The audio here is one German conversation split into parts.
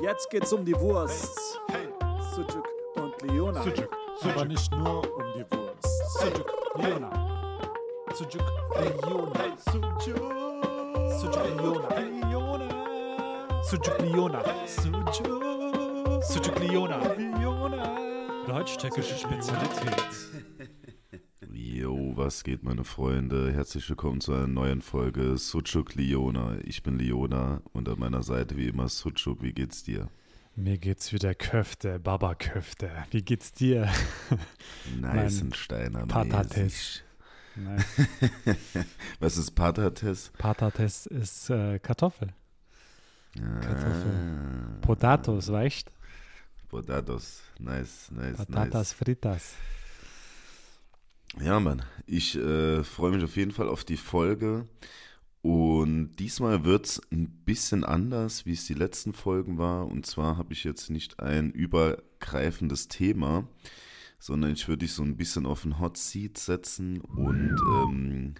Jetzt geht's um die Wurst. Sujuk und Leona. Sujuk, Aber nicht nur um die Wurst. Sujuk, Leona. Sujuk, Leona. Sujuk, Leona. Sujuk, Leona. Sujuk, Sujuk, Leona. Deutsch-tschechische Spezialität. Was geht, meine Freunde? Herzlich willkommen zu einer neuen Folge Sucuk Liona. Ich bin Liona und an meiner Seite wie immer Sucuk. Wie geht's dir? Mir geht's wieder Köfte, Baba Köfte. Wie geht's dir? Nice und Steiner. Patates. Nein, Was ist Patates? Patates ist äh, Kartoffel. Kartoffel. Ah, Potatoes, weißt Potatos. Nice, nice, Patatas fritas. Ja, Mann. Ich äh, freue mich auf jeden Fall auf die Folge. Und diesmal wird es ein bisschen anders, wie es die letzten Folgen war. Und zwar habe ich jetzt nicht ein übergreifendes Thema, sondern ich würde dich so ein bisschen auf den Hot Seat setzen. Und ähm,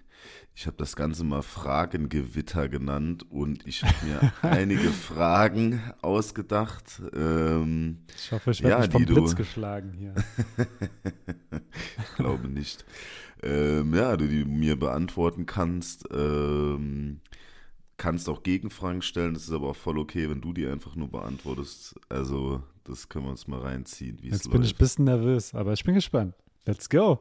ich habe das Ganze mal Fragengewitter genannt. Und ich habe mir einige Fragen ausgedacht. Ähm, Ich hoffe, ich werde Ja, nicht vom die du- Blitz geschlagen hier. ich glaube nicht. Ähm, ja, du die mir beantworten kannst. Ähm, kannst auch Gegenfragen stellen. Das ist aber auch voll okay, wenn du die einfach nur beantwortest. Also, das können wir uns mal reinziehen, wie es Jetzt bin ich ein läuft. bisschen nervös, aber ich bin gespannt. Let's go.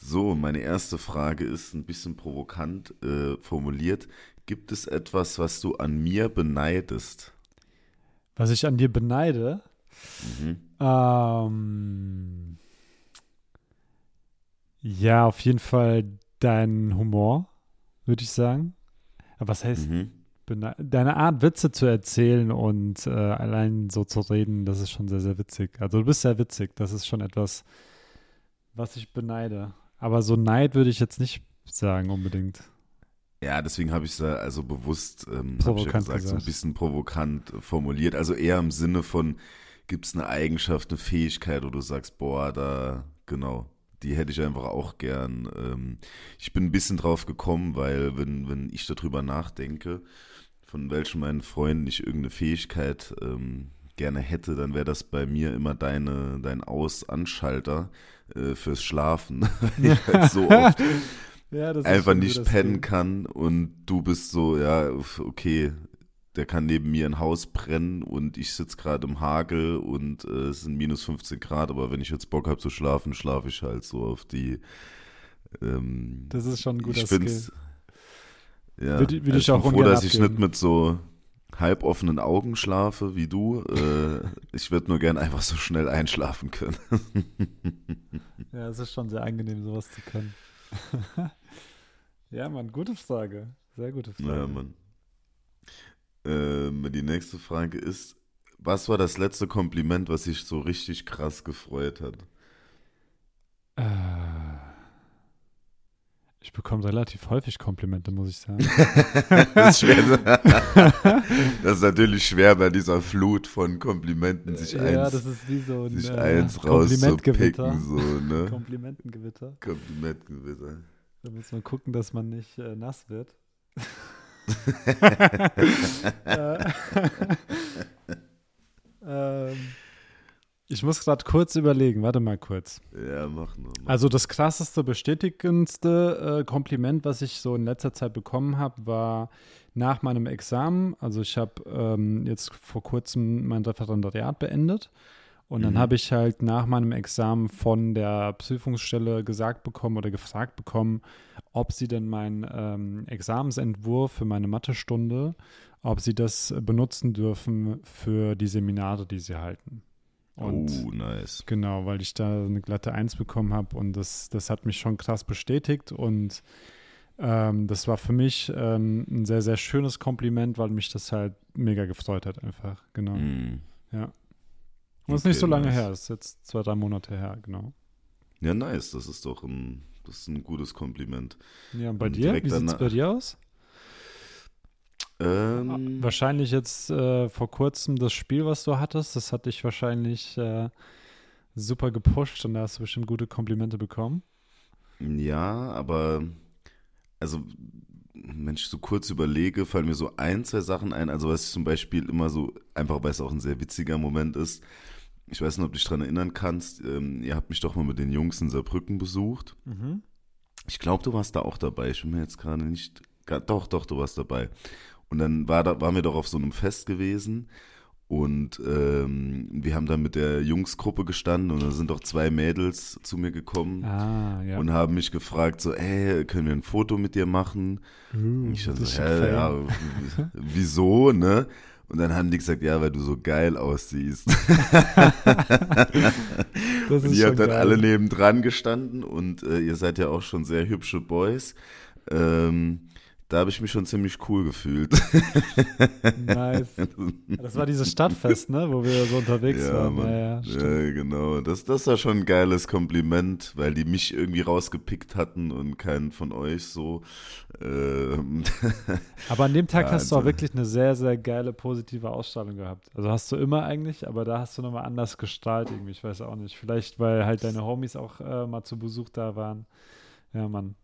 So, meine erste Frage ist ein bisschen provokant äh, formuliert. Gibt es etwas, was du an mir beneidest? Was ich an dir beneide, Mhm. ähm, ja, auf jeden Fall dein Humor, würde ich sagen. Aber was heißt Mhm. deine Art, Witze zu erzählen und äh, allein so zu reden, das ist schon sehr, sehr witzig. Also du bist sehr witzig. Das ist schon etwas, was ich beneide. Aber so Neid würde ich jetzt nicht sagen unbedingt. Ja, deswegen habe ich es also bewusst, ähm, ja Provokant gesagt, so ein gesagt. bisschen provokant formuliert. Also eher im Sinne von, gibt es eine Eigenschaft, eine Fähigkeit, wo du sagst, boah, da, genau, die hätte ich einfach auch gern. Ähm, ich bin ein bisschen drauf gekommen, weil wenn, wenn ich darüber nachdenke, von welchen meinen Freunden ich irgendeine Fähigkeit ähm, gerne hätte, dann wäre das bei mir immer deine, dein Aus-Anschalter äh, fürs Schlafen. Weil ich halt so oft Ja, das einfach nicht pennen Skill. kann und du bist so, ja, okay, der kann neben mir ein Haus brennen und ich sitze gerade im Hagel und äh, es sind minus 15 Grad, aber wenn ich jetzt Bock habe zu schlafen, schlafe ich halt so auf die. Ähm, Das ist schon ein guter ich Skill. ja, Würde- würde also ich auch bin froh, ungern dass ich abgeben. nicht mit so halboffenen Augen schlafe wie du. Äh, ich würde nur gern einfach so schnell einschlafen können. Ja, es ist schon sehr angenehm, sowas zu können. ja, Mann, gute Frage. Sehr gute Frage. Ja, Mann. Ähm, die nächste Frage ist, was war das letzte Kompliment, was dich so richtig krass gefreut hat? Äh, ich bekomme relativ häufig Komplimente, muss ich sagen. Das ist, schwer. das ist natürlich schwer bei dieser Flut von Komplimenten, sich ja, eins, das ist wie so ein sich äh, eins rauszupicken. So, ne? Komplimentengewitter. Komplimentgewitter. Da muss man gucken, dass man nicht äh, nass wird. Äh, ähm, ich muss gerade kurz überlegen. Warte mal kurz. Ja, mach nur. Mach. Also das krasseste, bestätigendste äh, Kompliment, was ich so in letzter Zeit bekommen habe, war nach meinem Examen. Also ich habe ähm, jetzt vor kurzem mein Referendariat beendet. Und dann Mhm. habe ich halt nach meinem Examen von der Prüfungsstelle gesagt bekommen oder gefragt bekommen, ob sie denn meinen ähm, Examensentwurf für meine Mathestunde, ob sie das benutzen dürfen für die Seminare, die sie halten. Und oh, nice. Genau, weil ich da eine glatte Eins bekommen habe und das, das hat mich schon krass bestätigt und ähm, das war für mich ähm, ein sehr, sehr schönes Kompliment, weil mich das halt mega gefreut hat einfach, genau. Mm. Ja. Und es ist nicht Okay, so lange nice. her, es ist jetzt zwei, drei Monate her, genau. Ja, nice. Das ist doch ein, das ist ein gutes Kompliment. Ja, und bei Und dir? Wie sieht es bei dir aus? Ähm, Wahrscheinlich jetzt äh, vor kurzem das Spiel, was du hattest, das hat dich wahrscheinlich äh, super gepusht und da hast du bestimmt gute Komplimente bekommen. Ja, aber also wenn ich so kurz überlege, fallen mir so ein, zwei Sachen ein. Also was ich zum Beispiel immer so, einfach weil es auch ein sehr witziger Moment ist. Ich weiß nicht, ob du dich daran erinnern kannst. Ähm, ihr habt mich doch mal mit den Jungs in Saarbrücken besucht. Mhm. Ich glaube, du warst da auch dabei. Ich bin mir jetzt gerade nicht. Doch, doch, du warst dabei. Und dann war da, waren wir doch auf so einem Fest gewesen. Und ähm, wir haben dann mit der Jungsgruppe gestanden und da sind doch zwei Mädels zu mir gekommen Ah, ja. und haben mich gefragt, so, ey, können wir ein Foto mit dir machen? Uh, ich so, hä, ja, wieso, ne? Und dann haben die gesagt, ja, weil du so geil aussiehst. Das Und ist ihr schon habt dann geil. alle nebendran gestanden und äh, ihr seid ja auch schon sehr hübsche Boys. Ähm, da habe ich mich schon ziemlich cool gefühlt. Nice. Das war dieses Stadtfest, ne, wo wir so unterwegs Ja, waren. Mann. Ja, ja. Ja, genau. Das, das war schon ein geiles Kompliment, weil die mich irgendwie rausgepickt hatten und keinen von euch so. Ähm, Aber an dem Tag hast du auch Also- wirklich eine sehr, sehr geile positive Ausstrahlung gehabt. Also hast du immer eigentlich, aber da hast du nochmal anders gestrahlt irgendwie. Ich weiß auch nicht. Vielleicht, weil halt deine Homies auch äh, mal zu Besuch da waren. Ja, Mann.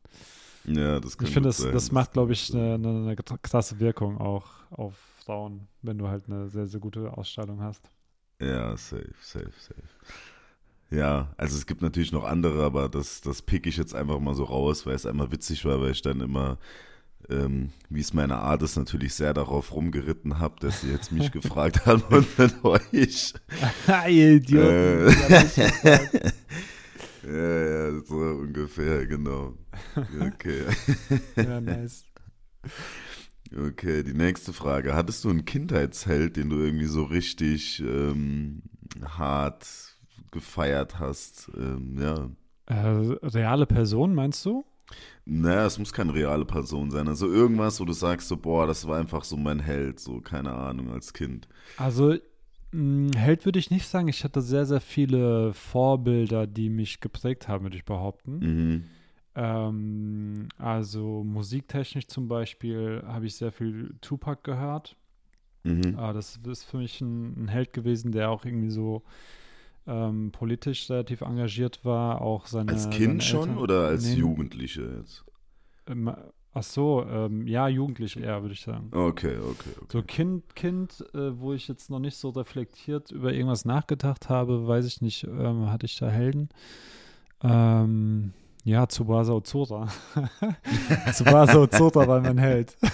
Ja, das kann Ich finde, das, das macht, glaube ich, eine, eine, krasse Wirkung auch auf Frauen, wenn du halt eine sehr, sehr gute Ausstrahlung hast. Ja, safe, safe, safe. Ja, also es gibt natürlich noch andere, aber das, das pick ich jetzt einfach mal so raus, weil es einmal witzig war, weil ich dann immer, ähm, wie es meine Art ist, natürlich sehr darauf rumgeritten habe, dass sie jetzt mich gefragt haben und dann euch. Idioten. Äh. Ja, ja, so ungefähr, genau. Okay. ja, nice. Okay, die nächste Frage. Hattest du einen Kindheitsheld, den du irgendwie so richtig ähm, hart gefeiert hast? Ähm, ja. Äh, reale Person, meinst du? Naja, es muss keine reale Person sein. Also irgendwas, wo du sagst so, boah, das war einfach so mein Held, so keine Ahnung, als Kind. Also, Held würde ich nicht sagen. Ich hatte sehr, sehr viele Vorbilder, die mich geprägt haben, würde ich behaupten. Mhm. Ähm, also musiktechnisch zum Beispiel habe ich sehr viel Tupac gehört. Mhm. Ah, das ist für mich ein, ein Held gewesen, der auch irgendwie so ähm, politisch relativ engagiert war. Auch seine, Als seine Kind schon Eltern- oder als Nee, Jugendliche jetzt? Ähm, ach so, ähm, ja, jugendlich eher, würde ich sagen. Okay, okay, okay. So Kind, Kind, äh, wo ich jetzt noch nicht so reflektiert über irgendwas nachgedacht habe, weiß ich nicht, ähm, hatte ich da Helden? Ähm, ja, Tsubasa Ozora. Tsubasa Ozora war mein Held.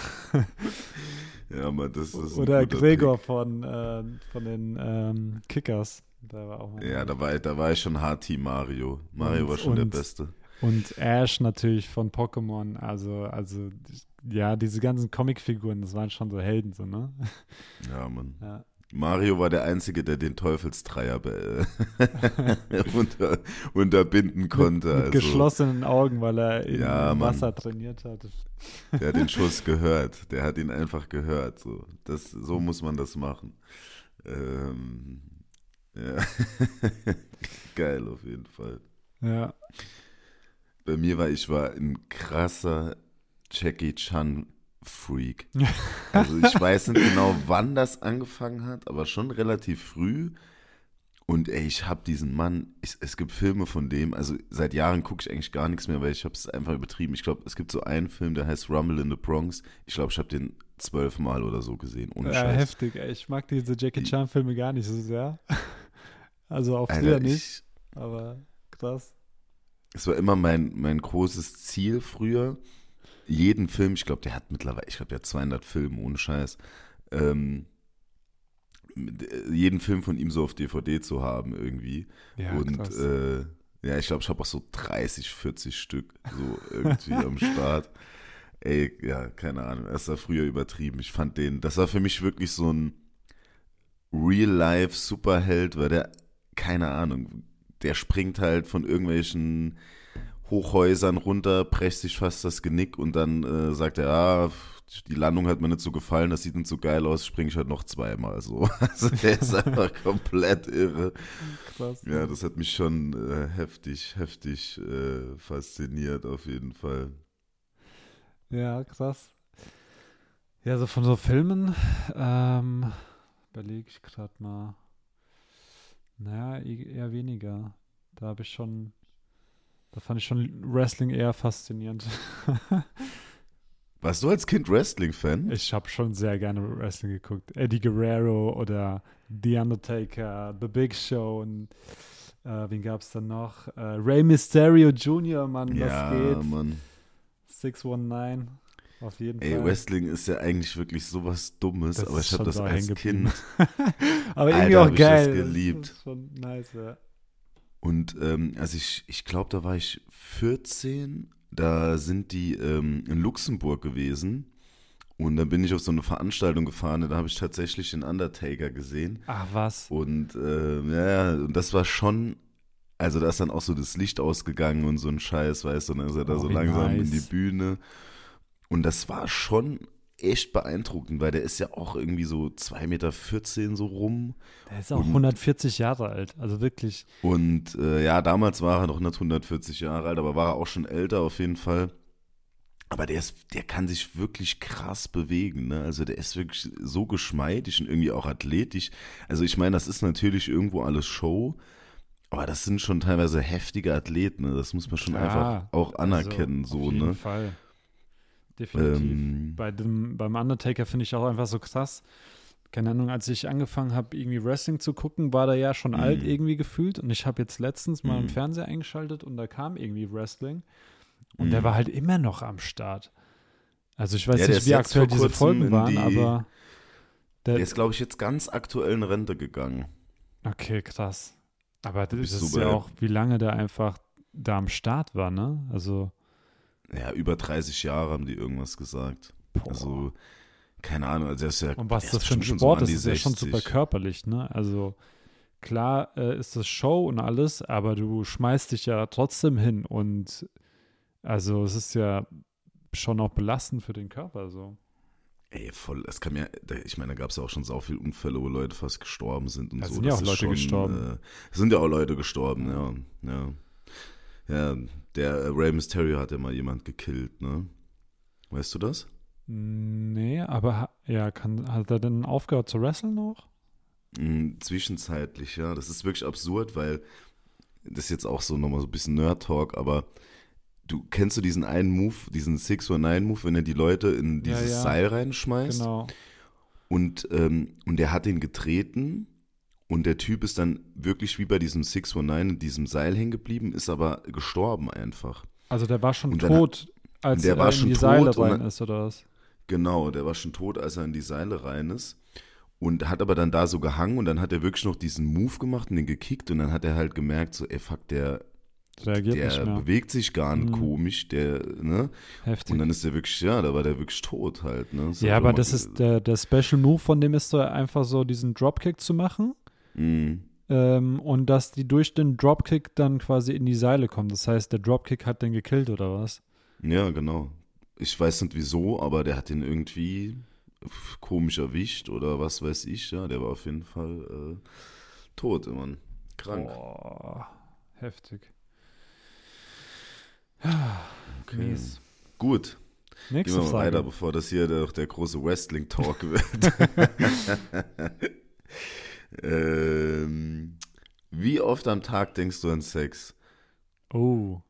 Ja, aber das ist ein Oder Gregor Pick. von, äh, von den ähm, Kickers. Der war auch Ja, da war, ich- da war ich schon hart Team Mario. Mario Und- war schon der Beste. Und Ash natürlich von Pokémon. Also, also ja, diese ganzen Comicfiguren, das waren schon so Helden, so, ne? Ja, Mann. Ja. Mario war der Einzige, der den Teufelsdreier unter, unterbinden konnte. Mit also, geschlossenen Augen, weil er in Ja, im Mann. Wasser trainiert hat. Der hat den Schuss gehört. Der hat ihn einfach gehört. So, das, so muss man das machen. Ähm, ja. Geil auf jeden Fall. Ja. Bei mir war ich war ein krasser Jackie Chan Freak. Also ich weiß nicht genau, wann das angefangen hat, aber schon relativ früh. Und ey, ich habe diesen Mann, ich, es gibt Filme von dem, also seit Jahren gucke ich eigentlich gar nichts mehr, weil ich habe es einfach übertrieben. Ich glaube, es gibt so einen Film, der heißt Rumble in the Bronx. Ich glaube, ich habe den zwölfmal oder so gesehen, ohne ja, Scheiß. heftig. Ey. Ich mag diese Jackie Chan Filme gar nicht so sehr. Also auch früher nicht, ich, aber krass. Es war immer mein, mein großes Ziel früher, jeden Film, ich glaube, der hat mittlerweile, ich glaube, der hat 200 Filme, ohne Scheiß, ähm, äh, jeden Film von ihm so auf DVD zu haben irgendwie. Ja, Und äh, ja, ich glaube, ich habe auch so 30, 40 Stück so irgendwie am Start. Ey, ja, keine Ahnung, das war früher übertrieben. Ich fand den, das war für mich wirklich so ein Real-Life-Superheld, weil der, keine Ahnung, der springt halt von irgendwelchen Hochhäusern runter, presst sich fast das Genick und dann äh, sagt er, ah, die Landung hat mir nicht so gefallen, das sieht nicht so geil aus, springe ich halt noch zweimal so. Also der ist einfach komplett irre. krass. Ja, das hat mich schon äh, heftig, heftig äh, fasziniert auf jeden Fall. Ja, krass. Ja, so von so Filmen, ähm, überlege ich gerade mal. Naja, eher weniger. Da habe ich schon, da fand ich schon Wrestling eher faszinierend. Warst du als Kind Wrestling-Fan? Ich habe schon sehr gerne Wrestling geguckt. Eddie Guerrero oder The Undertaker, The Big Show und äh, wen gab es dann noch? Äh, Rey Mysterio Jr., Mann, ja, das geht. Mann. 619, auf jeden Ey, Fall. Wrestling ist ja eigentlich wirklich sowas Dummes, Das aber ich habe das da als. Kind Aber Alter, irgendwie hab auch ich das geil. geliebt. Das ist schon nice, ja. Und ähm, also ich, ich glaube, da war ich 14. Da sind die ähm, in Luxemburg gewesen. Und dann bin ich auf so eine Veranstaltung gefahren. und Da habe ich tatsächlich den Undertaker gesehen. Ach was. Und äh, ja, und das war schon. Also da ist dann auch so das Licht ausgegangen und so ein Scheiß, weißt du, und dann ist er da Oh, so langsam nice. in die Bühne. Und das war schon echt beeindruckend, weil der ist ja auch irgendwie so 2,14 Meter so rum. Der ist auch Und- 140 Jahre alt. Also wirklich. Und äh, ja, damals war er noch nicht 140 Jahre alt, aber war er auch schon älter auf jeden Fall. Aber der ist, der kann sich wirklich krass bewegen, ne? Also der ist wirklich so geschmeidig und irgendwie auch athletisch. Also ich meine, das ist natürlich irgendwo alles Show, aber das sind schon teilweise heftige Athleten, ne? Das muss man schon Ja, einfach auch anerkennen, also, so, auf jeden ne? Fall. Definitiv. Ähm, bei dem, beim Undertaker finde ich auch einfach so krass. Keine Ahnung, als ich angefangen habe, irgendwie Wrestling zu gucken, war der ja schon alt irgendwie gefühlt. Und ich habe jetzt letztens mal im Mhm. Fernseher eingeschaltet und da kam irgendwie Wrestling. Und der Mhm. war halt immer noch am Start. Also ich weiß Ja, nicht, wie aktuell diese Folgen waren, die- aber der, der ist, glaube ich, jetzt ganz aktuell in Rente gegangen. okay, krass. Aber das ist ja auch, wie lange der einfach da am Start war, ne? Also, Ja, über 30 Jahre haben die irgendwas gesagt. boah. Also, keine Ahnung, also der ist ja. Und was das für ein Sport an ist, ist ja schon 60. super körperlich, ne? Also klar äh, ist das Show und alles, aber du schmeißt dich ja trotzdem hin und also es ist ja schon auch belastend für den Körper so. Ey, voll, es kann ja, ich meine, da gab es ja auch schon so viele Unfälle, wo Leute fast gestorben sind und Da so. sind ja Das auch Leute schon, gestorben. Äh, es sind ja auch Leute gestorben, ja. Ja, ja der äh, Rey Mysterio hat ja mal jemand gekillt, ne? Weißt du das? Nee, aber ja, kann, hat er denn aufgehört zu wresteln noch? Mm, Zwischenzeitlich, ja. Das ist wirklich absurd, weil das ist jetzt auch so nochmal so ein bisschen Nerd-Talk, aber du kennst du diesen einen Move, diesen 619-Move, wenn er die Leute in Ja, dieses ja. Seil reinschmeißt? Genau. Und, ähm, und der hat ihn getreten und der Typ ist dann wirklich wie bei diesem 619 in diesem Seil hängen geblieben, ist aber gestorben einfach. Also der war schon Und dann tot, als der er in die tot Seile rein dann- ist oder was? Genau, der war schon tot, als er in die Seile rein ist. Und hat aber dann da so gehangen und dann hat er wirklich noch diesen Move gemacht und den gekickt und dann hat er halt gemerkt, so, ey, fuck, der, Reagiert der bewegt sich gar nicht Mhm. komisch, der, ne? Heftig. Und dann ist der wirklich, ja, da war der wirklich tot halt, ne? ja, hat aber das ist der, der Special Move von dem ist so einfach so diesen Dropkick zu machen. Mhm. Ähm, und dass die durch den Dropkick dann quasi in die Seile kommen. Das heißt, der Dropkick hat den gekillt oder was? Ja, genau. Ich weiß nicht wieso, aber der hat ihn irgendwie komisch erwischt oder was weiß ich, ja. Der war auf jeden Fall äh, tot, Mann. Krank. Boah, heftig. okay. Mies. Gut, gehen Nächste wir mal weiter, Frage. bevor das hier der, der große Wrestling-Talk wird. ähm, wie oft am Tag denkst du an Sex? Oh.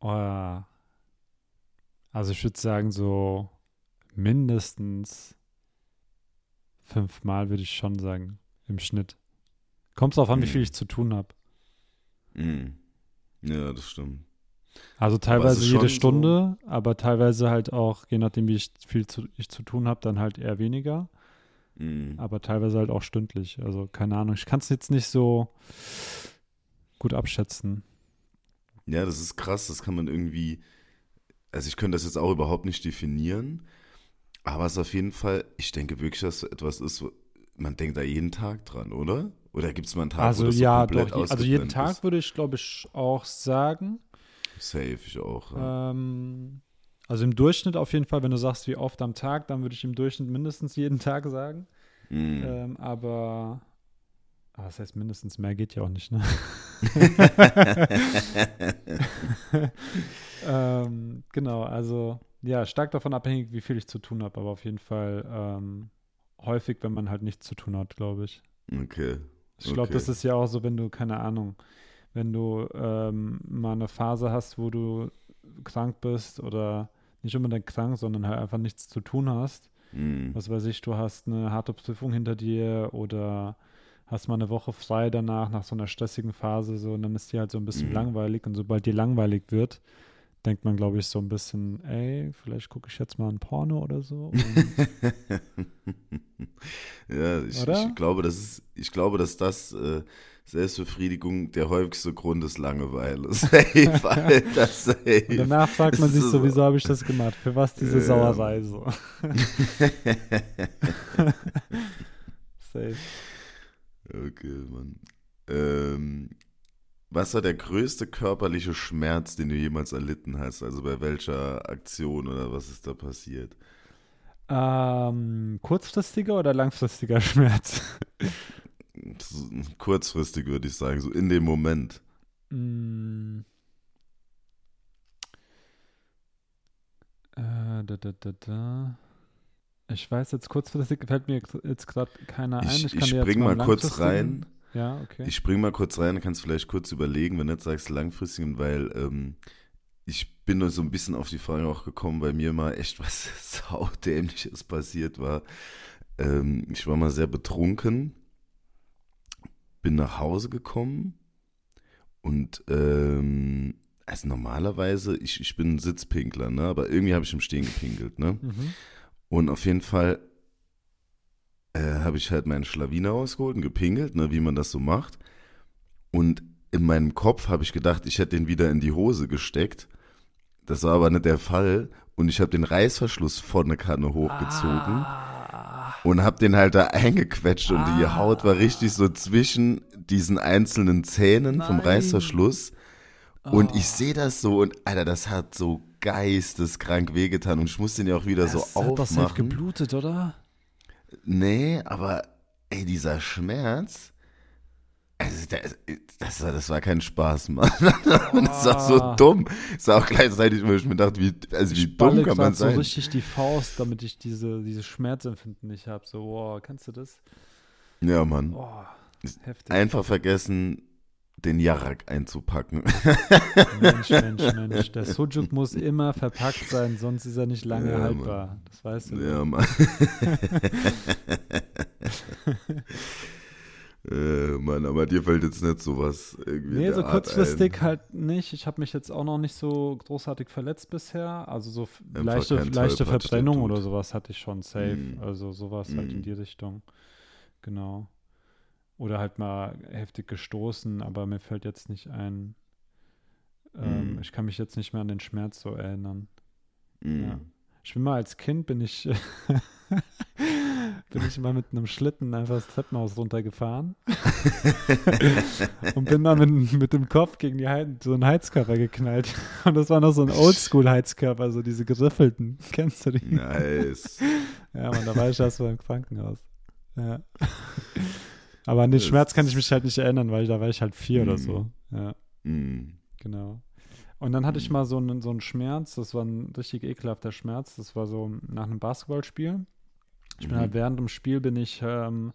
Oh ja. Also ich würde sagen, so mindestens fünfmal würde ich schon sagen, im Schnitt. Kommt drauf an, wie Hm. viel ich zu tun habe. Mhm. Ja, das stimmt. Also teilweise jede Stunde, aber teilweise halt auch, je nachdem, wie ich viel zu, ich zu tun habe, dann halt eher weniger. Mhm. Aber teilweise halt auch stündlich. Also keine Ahnung. Ich kann es jetzt nicht so gut abschätzen. Ja, das ist krass, das kann man irgendwie, also ich könnte das jetzt auch überhaupt nicht definieren, aber es ist auf jeden Fall, ich denke wirklich, dass so etwas ist, wo- man denkt da jeden Tag dran, oder? Oder gibt es mal einen Tag, wo also das so ja, komplett doch. Also jeden Tag ist? würde ich, glaube ich, auch sagen. Safe, ich auch. Ja. Ähm, also im Durchschnitt auf jeden Fall, wenn du sagst, wie oft am Tag, dann würde ich im Durchschnitt mindestens jeden Tag sagen. Mhm. Ähm, aber, aber das heißt mindestens mehr geht ja auch nicht, ne? ähm, genau, also ja, stark davon abhängig, wie viel ich zu tun habe, aber auf jeden Fall ähm, häufig, wenn man halt nichts zu tun hat, glaube ich. Okay. Ich glaube, Okay. das ist ja auch so, wenn du, keine Ahnung, wenn du ähm, mal eine Phase hast, wo du krank bist oder nicht unbedingt krank, sondern halt einfach nichts zu tun hast. Mhm. Was weiß ich, du hast eine harte Prüfung hinter dir oder hast mal eine Woche frei danach, nach so einer stressigen Phase, so, und dann ist dir halt so ein bisschen Mhm. langweilig. Und sobald dir langweilig wird, denkt man, glaube ich, so ein bisschen, ey, vielleicht gucke ich jetzt mal ein Porno oder so. Ja, ich, Oder? ich glaube, das ist, ich glaube, dass das äh, Selbstbefriedigung der häufigste Grund ist Langeweile. Safe, Alter, safe. und danach fragt man sich so- wieso habe ich das gemacht? Für was diese Ja. Sauerei so? Safe. Okay, Mann. Ähm, was war der größte körperliche Schmerz, den du jemals erlitten hast? Also bei welcher Aktion oder was ist da passiert? Ähm, kurzfristiger oder langfristiger Schmerz? Kurzfristig würde ich sagen, so in dem Moment. Mm. Äh, da, da, da, da. Ich weiß jetzt kurzfristig fällt mir jetzt gerade keiner ein. Ich, Ich, ich, jetzt spring mal mal kurz rein. Ja, okay. Ich spring mal kurz rein, kannst vielleicht kurz überlegen, wenn du nicht sagst langfristigen, weil ähm, ich bin nur so ein bisschen auf die Frage auch gekommen, weil mir mal echt was saudämliches passiert war. Ähm, ich war mal sehr betrunken, bin nach Hause gekommen und ähm, also normalerweise, ich, ich bin ein Sitzpinkler, ne? aber irgendwie habe ich im Stehen gepinkelt. Ne? mhm. Und auf jeden Fall äh, habe ich halt meinen Schlawiner rausgeholt und gepinkelt, ne, wie man das so macht. Und in meinem Kopf habe ich gedacht, ich hätte den wieder in die Hose gesteckt. Das war aber nicht der Fall. Und ich habe den Reißverschluss von der Kanne hochgezogen Ah, und habe den halt da eingequetscht. Und die Ah. Haut war richtig so zwischen diesen einzelnen Zähnen vom Nein. Reißverschluss. Und Oh. ich sehe das so und Alter, das hat so geisteskrank wehgetan. Und ich muss den ja auch wieder so das hat safe aufmachen. geblutet, oder? Nee, aber ey, dieser Schmerz, also das, das, war, das war kein Spaß, Mann. Und das war so dumm. Es war auch gleichzeitig, wo ich mir dachte, wie, also wie dumm kann man grad so sein? richtig die Faust, damit ich diese, diese Schmerzempfinden nicht habe. So, wow, kannst du das? Ja, Mann. Oh, heftig. Einfach vergessen, den Jarak einzupacken. Mensch, Mensch, Mensch. Der Sujuk muss immer verpackt sein, sonst ist er nicht lange Ja, haltbar. Das weißt du. ja, doch. Mann. äh, Mann, aber dir fällt jetzt nicht sowas irgendwie. Nee, so kurzfristig halt nicht. Ich habe mich jetzt auch noch nicht so großartig verletzt bisher. Also so Einfach leichte, leichte Verbrennung oder sowas hatte ich schon safe. Mhm. Also sowas halt in Mhm. die Richtung. Genau. Oder halt mal heftig gestoßen, aber mir fällt jetzt nicht ein. Ähm, Mhm. Ich kann mich jetzt nicht mehr an den Schmerz so erinnern. Mhm. Ja. Ich bin mal als Kind, bin ich, bin ich mal mit einem Schlitten einfach das Treppenhaus runtergefahren und bin dann mit, mit dem Kopf gegen die Hei- so einen Heizkörper geknallt. Und das war noch so ein Oldschool-Heizkörper, so diese geriffelten. Kennst du die? Nice. Ja, man, da war ich erst mal im Krankenhaus. Ja. Aber an den Das Schmerz kann ich mich halt nicht erinnern, weil da war ich halt vier oder Mhm. so. Ja. Mhm. Genau. Und dann hatte ich Mhm. mal so einen, so einen Schmerz, das war ein richtig ekelhafter Schmerz. Das war so nach einem Basketballspiel. Ich bin Mhm. halt während dem Spiel bin ich ähm,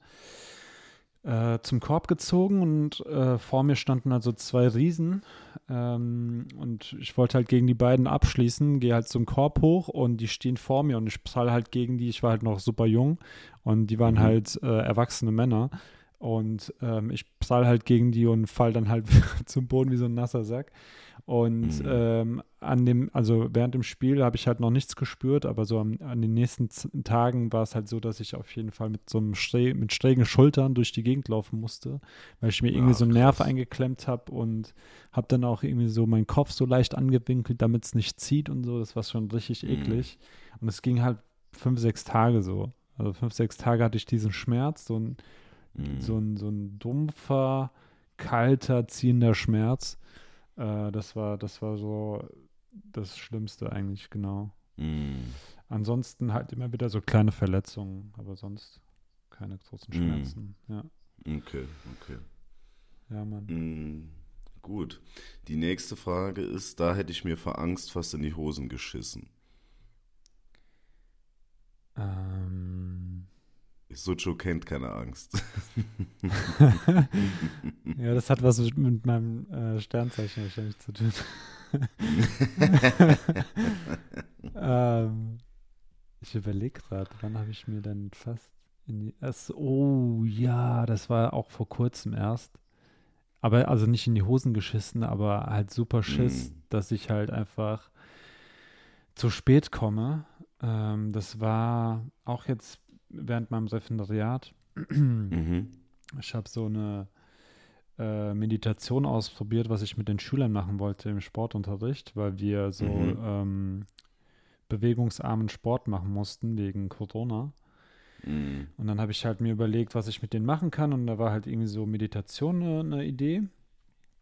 äh, zum Korb gezogen und äh, vor mir standen also zwei Riesen. Ähm, und ich wollte halt gegen die beiden abschließen, gehe halt zum Korb hoch und die stehen vor mir und ich prall halt gegen die. Ich war halt noch super jung und die waren Mhm. halt äh, erwachsene Männer. Und ähm, ich prall halt gegen die und fall dann halt zum Boden wie so ein nasser Sack. Und Mhm. ähm, an dem, also während dem Spiel habe ich halt noch nichts gespürt, aber so am, an den nächsten Tagen war es halt so, dass ich auf jeden Fall mit so einem schräg, mit schrägen Schultern durch die Gegend laufen musste, weil ich mir irgendwie Ach, so einen Nerv krass. eingeklemmt habe und habe dann auch irgendwie so meinen Kopf so leicht angewinkelt, damit es nicht zieht und so. Das war schon richtig Mhm. eklig. Und es ging halt fünf, sechs Tage so. Also fünf, sechs Tage hatte ich diesen Schmerz, so ein Mhm. so ein, so ein dumpfer, kalter, ziehender Schmerz. Äh, das war, das war so das Schlimmste eigentlich, genau. Mhm. Ansonsten halt immer wieder so kleine Verletzungen, aber sonst keine großen Mhm. Schmerzen. Ja, Okay, okay. ja, Mann. Mhm. Gut. Die nächste Frage ist, da hätte ich mir vor Angst fast in die Hosen geschissen. Ähm, Sucho kennt keine Angst. ja, das hat was mit meinem äh, Sternzeichen wahrscheinlich zu tun. ähm, ich überlege gerade, wann habe ich mir dann fast in die. Erst, oh ja, das war auch vor kurzem erst. Aber also nicht in die Hosen geschissen, aber halt super Schiss, Mhm. dass ich halt einfach zu spät komme. Ähm, das war auch jetzt während meinem Referendariat. Mhm. Ich habe so eine äh, Meditation ausprobiert, was ich mit den Schülern machen wollte im Sportunterricht, weil wir so Mhm. ähm, bewegungsarmen Sport machen mussten wegen Corona. Mhm. Und dann habe ich halt mir überlegt, was ich mit denen machen kann. Und da war halt irgendwie so Meditation eine, eine Idee.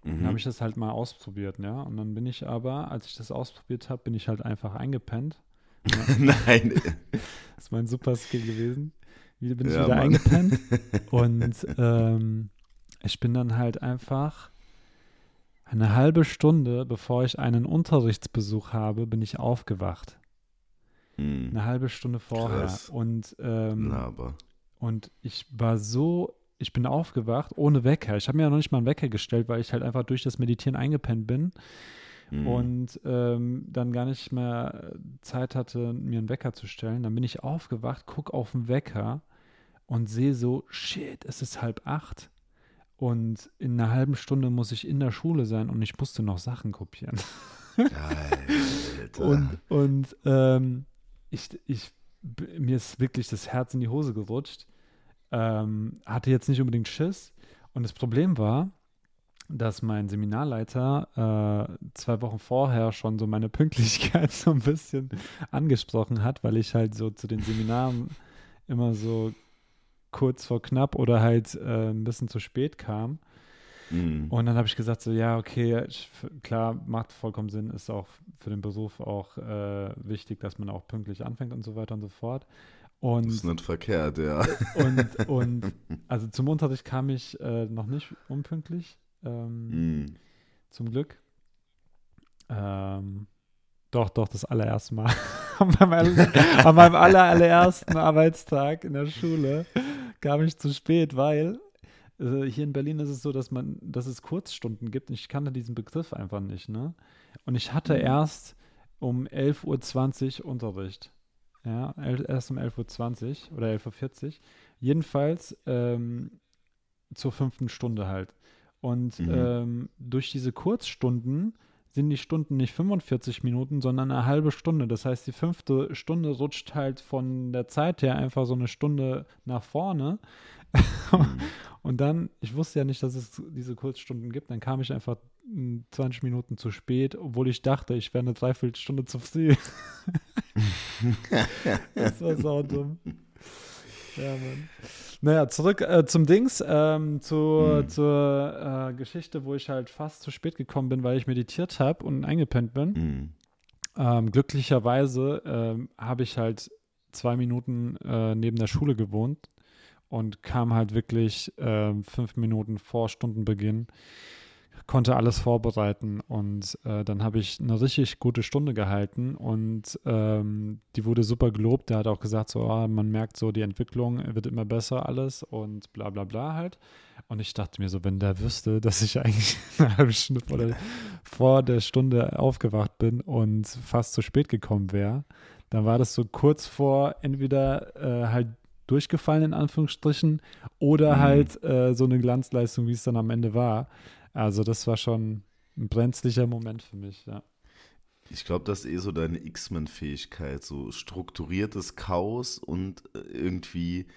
Dann Mhm. habe ich das halt mal ausprobiert, ja. Und dann bin ich aber, als ich das ausprobiert habe, bin ich halt einfach eingepennt. Nein. Das ist mein super Skill gewesen. Wieder bin ich Ja, wieder Mann. eingepennt. Und ähm, ich bin dann halt einfach eine halbe Stunde, bevor ich einen Unterrichtsbesuch habe, bin ich aufgewacht. Mhm. Eine halbe Stunde vorher. Krass. Und, ähm, Na, und ich war so, ich bin aufgewacht ohne Wecker. Ich habe mir ja noch nicht mal einen Wecker gestellt, weil ich halt einfach durch das Meditieren eingepennt bin Mhm. und ähm, dann gar nicht mehr Zeit hatte, mir einen Wecker zu stellen. Dann bin ich aufgewacht, gucke auf den Wecker und sehe so, shit, es ist halb acht. Und in einer halben Stunde muss ich in der Schule sein und ich musste noch Sachen kopieren. Alter. Und, und ähm, ich, ich, mir ist wirklich das Herz in die Hose gerutscht. Ähm, hatte jetzt nicht unbedingt Schiss. Und das Problem war, dass mein Seminarleiter äh, zwei Wochen vorher schon so meine Pünktlichkeit so ein bisschen angesprochen hat, weil ich halt so zu den Seminaren immer so kurz vor knapp oder halt äh, ein bisschen zu spät kam. Mhm. Und dann habe ich gesagt, so ja, okay, ich, klar, macht vollkommen Sinn, ist auch für den Beruf auch äh, wichtig, dass man auch pünktlich anfängt und so weiter und so fort. Das Und, ist nicht verkehrt, ja. und, und also zum Unterricht kam ich äh, noch nicht unpünktlich, ähm, Mhm. zum Glück. Ähm, doch, doch, das allererste Mal. an meinem, aller- an meinem aller, allerersten Arbeitstag in der Schule kam ich zu spät, weil äh, hier in Berlin ist es so, dass man, dass es Kurzstunden gibt. Ich kannte diesen Begriff einfach nicht, ne? Und ich hatte Mhm. erst um 11.20 Uhr Unterricht. Ja, erst um 11.20 Uhr oder 11.40 Uhr. Jedenfalls ähm, zur fünften Stunde halt. Und Mhm. ähm, durch diese Kurzstunden sind die Stunden nicht 45 Minuten, sondern eine halbe Stunde. Das heißt, die fünfte Stunde rutscht halt von der Zeit her einfach so eine Stunde nach vorne. Mhm. Und dann, ich wusste ja nicht, dass es diese Kurzstunden gibt, dann kam ich einfach mm, 20 Minuten zu spät, obwohl ich dachte, ich wäre eine Dreiviertelstunde zu früh. das war saudumm. Ja, Mann. Naja, zurück äh, zum Dings, ähm, zur, Hm. zur äh, Geschichte, wo ich halt fast zu spät gekommen bin, weil ich meditiert habe und eingepennt bin. Mhm. Ähm, glücklicherweise ähm, habe ich halt zwei Minuten äh, neben der Schule gewohnt und kam halt wirklich ähm, fünf Minuten vor Stundenbeginn, konnte alles vorbereiten und äh, dann habe ich eine richtig gute Stunde gehalten und ähm, die wurde super gelobt. Der hat auch gesagt, so, ah, man merkt so, die Entwicklung wird immer besser alles und bla bla bla halt. Und ich dachte mir so, wenn der wüsste, dass ich eigentlich eine halbe Stunde vor der, vor der Stunde aufgewacht bin und fast zu spät gekommen wäre, dann war das so kurz vor entweder äh, halt durchgefallen in Anführungsstrichen oder Mhm. halt äh, so eine Glanzleistung, wie es dann am Ende war. Also das war schon ein brenzlicher Moment für mich, ja. Ich glaube, das ist eh so deine X-Men-Fähigkeit, so strukturiertes Chaos und äh, irgendwie,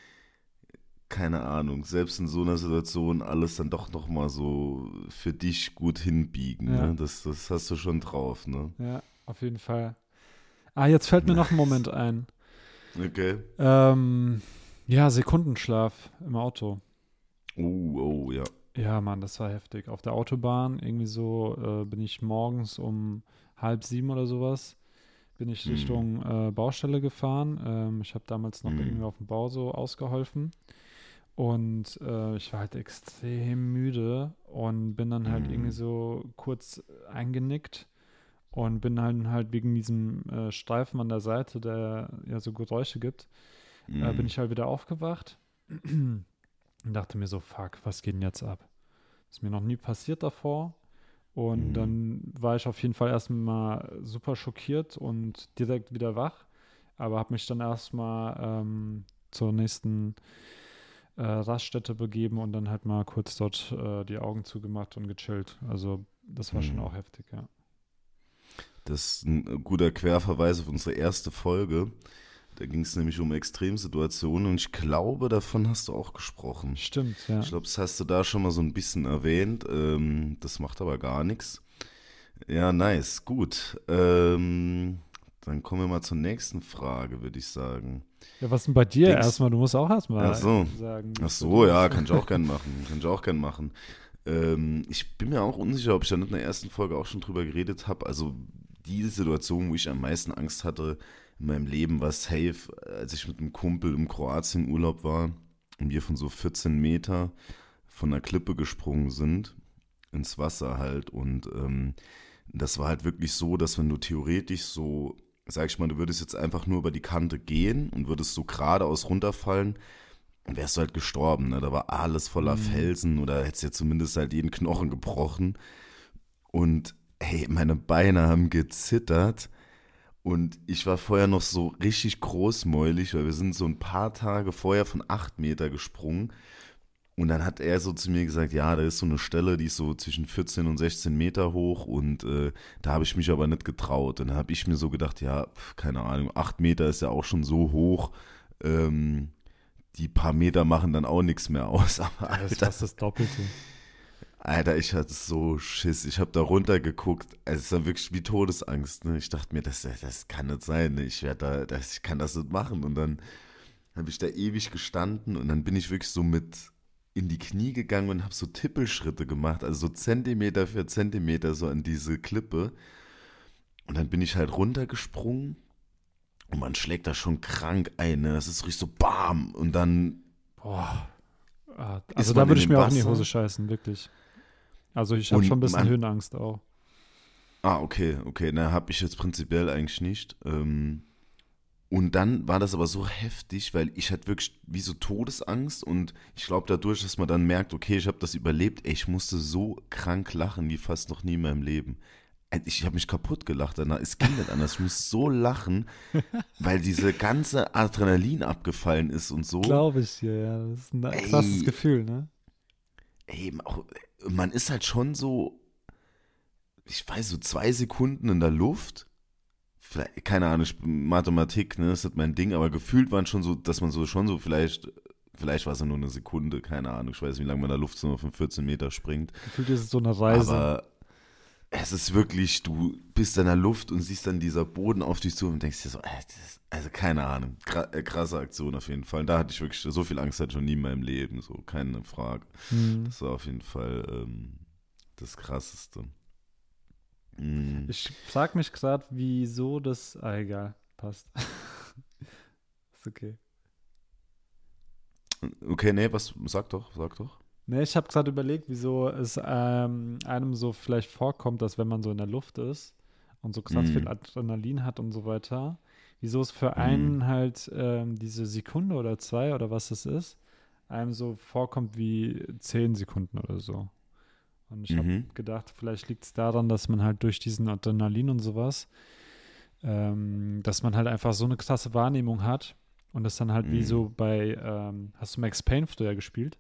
keine Ahnung, selbst in so einer Situation alles dann doch nochmal so für dich gut hinbiegen. Ja. Ne? Das, das hast du schon drauf, ne? Ja, auf jeden Fall. Ah, jetzt fällt mir noch ein Moment ein. Okay. Ähm, ja, Sekundenschlaf im Auto. Oh, oh, ja. Ja, Mann, das war heftig. Auf der Autobahn, irgendwie so, äh, bin ich morgens um halb sieben oder sowas, bin ich Hm. Richtung äh, Baustelle gefahren. Ähm, ich habe damals noch Hm. irgendwie auf dem Bau so ausgeholfen. Und äh, ich war halt extrem müde und bin dann halt Hm. irgendwie so kurz eingenickt und bin halt, halt wegen diesem äh, Streifen an der Seite, der ja so Geräusche gibt, äh, Mhm. bin ich halt wieder aufgewacht und dachte mir so, fuck, was geht denn jetzt ab? Ist mir noch nie passiert davor. Und Mhm. dann war ich auf jeden Fall erstmal super schockiert und direkt wieder wach. Aber habe mich dann erstmal ähm, zur nächsten äh, Raststätte begeben und dann halt mal kurz dort äh, die Augen zugemacht und gechillt. Also das war schon Mhm. auch heftig, ja. Das ist ein guter Querverweis auf unsere erste Folge. Da ging es nämlich um Extremsituationen und ich glaube, davon hast du auch gesprochen. Stimmt, ja. Ich glaube, das hast du da schon mal so ein bisschen erwähnt. Ähm, das macht aber gar nichts. Ja, nice, gut. Ähm, dann kommen wir mal zur nächsten Frage, würde ich sagen. Ja, was denn bei dir Dings- erstmal? Du musst auch erstmal Ach so. sagen. Ach so, ja, kann ich auch gern machen. Kann ich auch gern machen. Ähm, ich bin mir auch unsicher, ob ich da nicht in der ersten Folge auch schon drüber geredet habe. Also die Situation, wo ich am meisten Angst hatte in meinem Leben, war safe, als ich mit einem Kumpel im Kroatien-Urlaub war und wir von so 14 Meter von einer Klippe gesprungen sind, ins Wasser halt. Und ähm, das war halt wirklich so, dass wenn du theoretisch so, sag ich mal, du würdest jetzt einfach nur über die Kante gehen und würdest so geradeaus runterfallen, dann wärst du halt gestorben. Ne? Da war alles voller Mhm. Felsen oder hättest ja zumindest halt jeden Knochen gebrochen. Und hey, meine Beine haben gezittert. Und ich war vorher noch so richtig großmäulig, weil wir sind so ein paar Tage vorher von acht Meter gesprungen. Und dann hat er so zu mir gesagt, ja, da ist so eine Stelle, die ist so zwischen 14 und 16 Meter hoch und äh, da habe ich mich aber nicht getraut. Und dann habe ich mir so gedacht, ja, pf, keine Ahnung, acht Meter ist ja auch schon so hoch. Ähm, die paar Meter machen dann auch nichts mehr aus. Aber Ja, das ist fast das Doppelte. Alter, ich hatte so Schiss. Ich habe da runtergeguckt. Also es war wirklich wie Todesangst. Ne? Ich dachte mir, das, das kann nicht sein. Ne? Ich werde da, das, ich kann das nicht machen. Und dann habe ich da ewig gestanden und dann bin ich wirklich so mit in die Knie gegangen und habe so Tippelschritte gemacht, also so Zentimeter für Zentimeter so an diese Klippe. Und dann bin ich halt runtergesprungen und man schlägt da schon krank ein. Ne? Das ist richtig so BAM und dann Boah. Ah, Also da würde ich mir auch in die Wasser? Hose scheißen, wirklich. Also ich habe schon ein bisschen man- Höhenangst auch. Ah, okay, okay. Na, habe ich jetzt prinzipiell eigentlich nicht. Ähm, und dann war das aber so heftig, weil ich hatte wirklich wie so Todesangst und ich glaube dadurch, dass man dann merkt, okay, ich habe das überlebt, ey, ich musste so krank lachen wie fast noch nie in meinem Leben. Ey, Ich habe mich kaputt gelacht danach. Es ging nicht anders. Ich muss so lachen, weil diese ganze Adrenalin abgefallen ist und so. Glaube ich dir, ja. Das ist ein Ey. krasses Gefühl, ne? Ey, auch, man ist halt schon so, ich weiß, so zwei Sekunden in der Luft. Vielleicht, keine Ahnung, Mathematik, ne, ist nicht mein Ding, aber gefühlt waren schon so, dass man so schon so vielleicht, vielleicht war es ja nur eine Sekunde, keine Ahnung, ich weiß nicht, wie lange man in der Luft so von 14 Meter springt. Gefühlt ist es so eine Reise. Aber es ist wirklich, du bist in der Luft und siehst dann dieser Boden auf dich zu und denkst dir so, äh, also keine Ahnung, äh, krasse Aktion auf jeden Fall. Da hatte ich wirklich, so viel Angst hatte ich schon nie in meinem Leben, so, keine Frage. Hm. Das war auf jeden Fall ähm, das Krasseste. Mm. Ich frag mich gerade, wieso das. Ah, egal. Passt. ist okay. Okay, nee, was, sag doch, sag doch. Ne, ich habe gerade überlegt, wieso es ähm, einem so vielleicht vorkommt, dass wenn man so in der Luft ist und so krass Mhm. viel Adrenalin hat und so weiter, wieso es für einen halt ähm, diese Sekunde oder zwei oder was es ist, einem so vorkommt wie zehn Sekunden oder so. Und ich habe Mhm. gedacht, vielleicht liegt es daran, dass man halt durch diesen Adrenalin und sowas, ähm, dass man halt einfach so eine krasse Wahrnehmung hat und das dann halt wie Mhm. so bei, ähm, hast du Max Payne früher gespielt?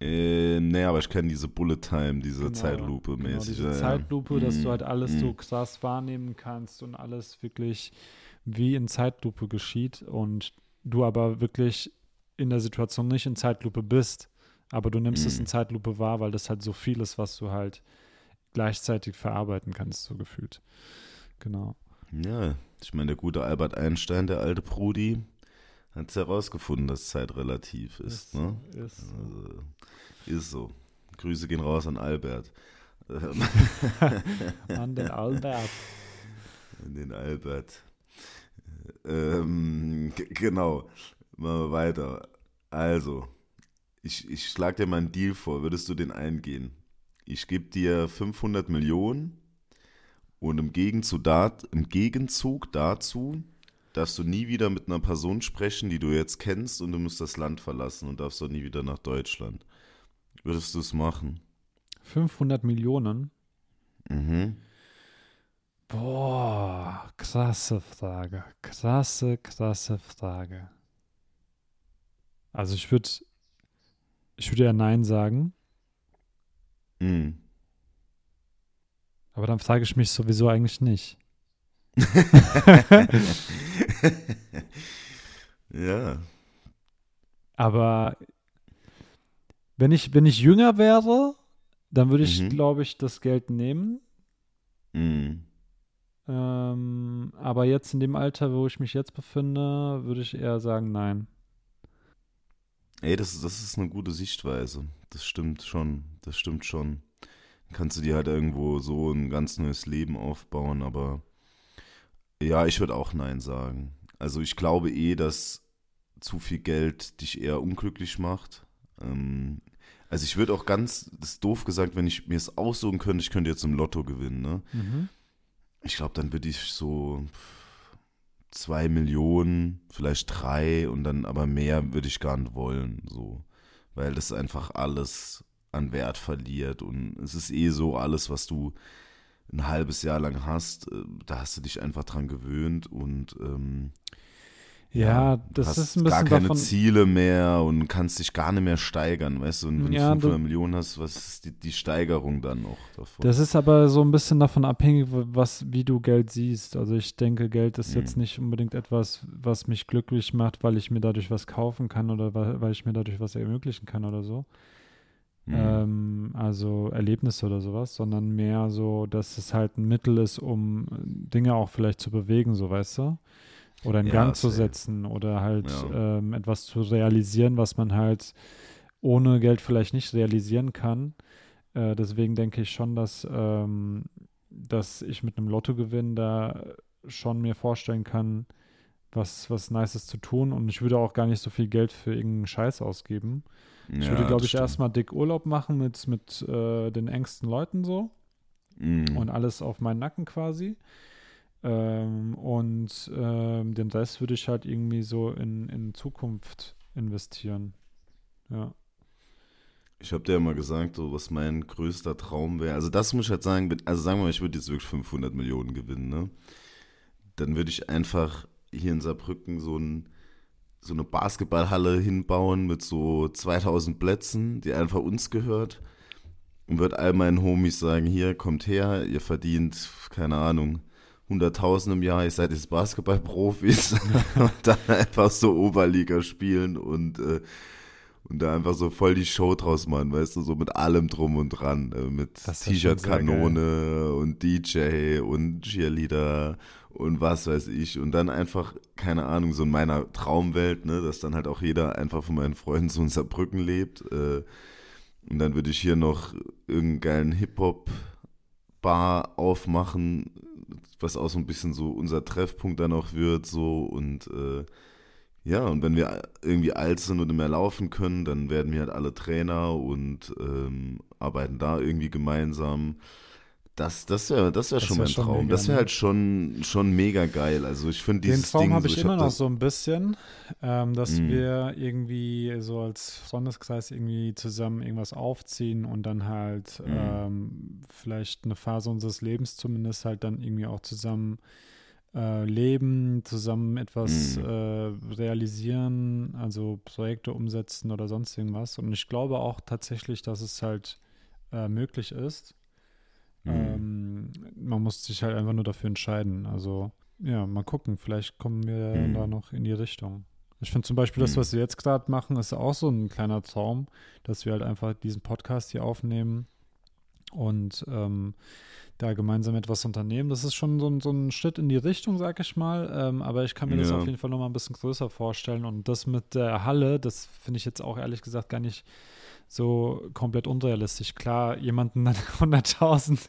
Äh, nee, aber ich kenne diese Bullet Time, diese Genau, Zeitlupe Genau, mäßig. diese ja, ja. Zeitlupe, dass du Mm, halt alles so mm. krass wahrnehmen kannst und alles wirklich wie in Zeitlupe geschieht und du aber wirklich in der Situation nicht in Zeitlupe bist, aber du nimmst es Mm. in Zeitlupe wahr, weil das halt so viel ist, was du halt gleichzeitig verarbeiten kannst, so gefühlt. Genau. Ja, ich meine, der gute Albert Einstein, der alte Brudi, hat es herausgefunden, dass Zeit relativ ist. ne? ist so. Also, ist so. Grüße gehen raus an Albert. Ähm, An den Albert. an den Albert. Ähm, genau. Machen wir weiter. Also, ich, ich schlage dir mal einen Deal vor. Würdest du den eingehen? Ich gebe dir 500 Millionen und im Gegenzug, dat, im Gegenzug dazu darfst du nie wieder mit einer Person sprechen, die du jetzt kennst und du musst das Land verlassen und darfst auch nie wieder nach Deutschland. Würdest du es machen? 500 Millionen. Mhm. Boah, krasse Frage. Krasse, krasse Frage. Also ich würde, ich würde ja Nein sagen, Mhm. aber dann frage ich mich sowieso eigentlich nicht. ja. Aber wenn ich, wenn ich jünger wäre, dann würde ich, Mhm. glaube ich, das Geld nehmen. Mhm. Ähm, aber jetzt in dem Alter, wo ich mich jetzt befinde, würde ich eher sagen Nein. Ey, das, das ist eine gute Sichtweise. Das stimmt schon. Das stimmt schon. Dann kannst du dir halt irgendwo so ein ganz neues Leben aufbauen, aber ja, ich würde auch Nein sagen. Also ich glaube eh, dass zu viel Geld dich eher unglücklich macht. Ähm, also ich würde auch ganz, das ist doof gesagt, wenn ich mir es aussuchen könnte, ich könnte jetzt im Lotto gewinnen, ne? Mhm. Ich glaube, dann würde ich so zwei Millionen, vielleicht drei und dann aber mehr würde ich gar nicht wollen, so. Weil das einfach alles an Wert verliert und es ist eh so alles, was du ein halbes Jahr lang hast, äh, da hast du dich einfach dran gewöhnt und ähm, Ja, du das hast ist ein gar bisschen keine davon. Ziele mehr und kannst dich gar nicht mehr steigern, weißt du, und wenn Ja, du du- 500 Millionen hast, was ist die, die Steigerung dann noch davon? Das ist aber so ein bisschen davon abhängig, was, wie du Geld siehst. Also ich denke, Geld ist jetzt Mhm. nicht unbedingt etwas, was mich glücklich macht, weil ich mir dadurch was kaufen kann oder weil, weil ich mir dadurch was ermöglichen kann oder so. Mhm. Ähm, also Erlebnisse oder sowas, sondern mehr so, dass es halt ein Mittel ist, um Dinge auch vielleicht zu bewegen, so weißt du? Oder in Ja, Gang zu setzen oder halt Ja. ähm, etwas zu realisieren, was man halt ohne Geld vielleicht nicht realisieren kann. Äh, deswegen denke ich schon, dass, ähm, dass ich mit einem Lottogewinn da schon mir vorstellen kann, was, was Nices zu tun. Und ich würde auch gar nicht so viel Geld für irgendeinen Scheiß ausgeben. Ich Ja, würde, glaube ich, stimmt. erstmal dick Urlaub machen mit, mit äh, den engsten Leuten so Mhm. und alles auf meinen Nacken quasi. Ähm, und ähm, den Rest würde ich halt irgendwie so in, in Zukunft investieren. Ja. Ich habe dir ja mal gesagt, so, was mein größter Traum wäre. Also das muss ich halt sagen, also sagen wir mal, ich würde jetzt wirklich 500 Millionen gewinnen, ne? Dann würde ich einfach hier in Saarbrücken so, ein, so eine Basketballhalle hinbauen mit so 2000 Plätzen, die einfach uns gehört. Und würde all meinen Homies sagen, hier, kommt her, ihr verdient, keine Ahnung, 100.000 im Jahr, ihr seid jetzt Basketballprofis. und dann einfach so Oberliga spielen und äh, und da einfach so voll die Show draus machen, weißt du, so mit allem drum und dran, äh, mit T-Shirt-Kanone und DJ und Cheerleader und was weiß ich. Und dann einfach, keine Ahnung, so in meiner Traumwelt, ne, dass dann halt auch jeder einfach von meinen Freunden so in Saarbrücken lebt äh, und dann würde ich hier noch irgendeinen geilen Hip-Hop-Bar aufmachen, was auch so ein bisschen so unser Treffpunkt dann auch wird, so und äh, ja, und wenn wir irgendwie alt sind und nicht mehr laufen können, dann werden wir halt alle Trainer und ähm, arbeiten da irgendwie gemeinsam. Das, das wäre das wär Das schon wär mein schon Traum. mega, das wäre ne? halt schon, schon mega geil. Also ich finde Den dieses Traum Ding habe so, ich immer hab noch so ein bisschen, ähm, dass Mhm. wir irgendwie so als Freundeskreis irgendwie zusammen irgendwas aufziehen und dann halt Mhm. ähm, vielleicht eine Phase unseres Lebens zumindest halt dann irgendwie auch zusammen äh, leben, zusammen etwas Mhm. äh, realisieren, also Projekte umsetzen oder sonst irgendwas. Und ich glaube auch tatsächlich, dass es halt äh, möglich ist. Mhm. Ähm, man muss sich halt einfach nur dafür entscheiden. Also, ja, mal gucken. Vielleicht kommen wir Mhm. da noch in die Richtung. Ich finde zum Beispiel, das, Mhm. was wir jetzt gerade machen, ist auch so ein kleiner Traum, dass wir halt einfach diesen Podcast hier aufnehmen und ähm, da gemeinsam etwas unternehmen. Das ist schon so ein, so ein Schritt in die Richtung, sag ich mal. Ähm, aber ich kann mir das Ja. auf jeden Fall noch mal ein bisschen größer vorstellen. Und das mit der Halle, das finde ich jetzt auch ehrlich gesagt gar nicht so komplett unrealistisch. Klar, jemanden dann 100.000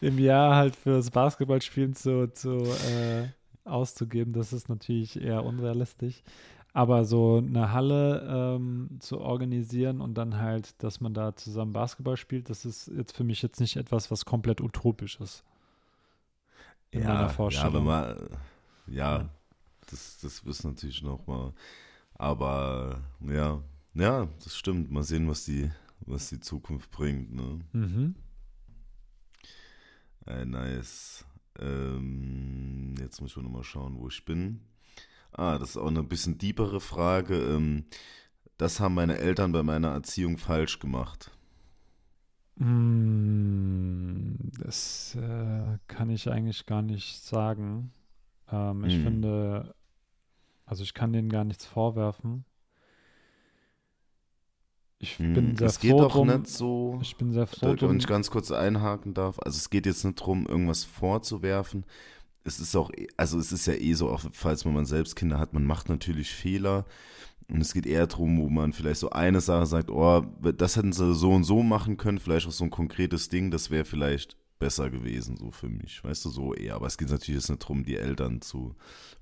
im Jahr halt fürs Basketballspielen zu, zu äh, auszugeben, das ist natürlich eher unrealistisch. Aber so eine Halle ähm, zu organisieren und dann halt, dass man da zusammen Basketball spielt, das ist jetzt für mich jetzt nicht etwas, was komplett utopisch ist. In ja, meiner Ja, Vorstellung. wenn man, ja, Ja. das, das ist natürlich nochmal. Aber ja, ja, das stimmt. Mal sehen, was die, was die Zukunft bringt. Ne? Mhm. Äh, nice. Ähm, jetzt muss ich mal nochmal schauen, wo ich bin. Ah, das ist auch eine bisschen diepere Frage. Ähm, das haben meine Eltern bei meiner Erziehung falsch gemacht. Mm, Das äh, kann ich eigentlich gar nicht sagen. Ähm, ich Hm. finde, also ich kann denen gar nichts vorwerfen. Ich Hm, bin sehr es geht froh auch drum. nicht so, Ich bin sehr froh wenn ich ganz kurz einhaken darf. Also es geht jetzt nicht darum, irgendwas vorzuwerfen. Es ist auch, eh- also es ist ja eh so, auch falls man selbst Kinder hat, man macht natürlich Fehler. Und es geht eher darum, wo man vielleicht so eine Sache sagt, oh, das hätten sie so und so machen können, vielleicht auch so ein konkretes Ding, das wäre vielleicht besser gewesen, so für mich. Weißt du, so eher. Aber es geht natürlich jetzt nicht darum, die Eltern zu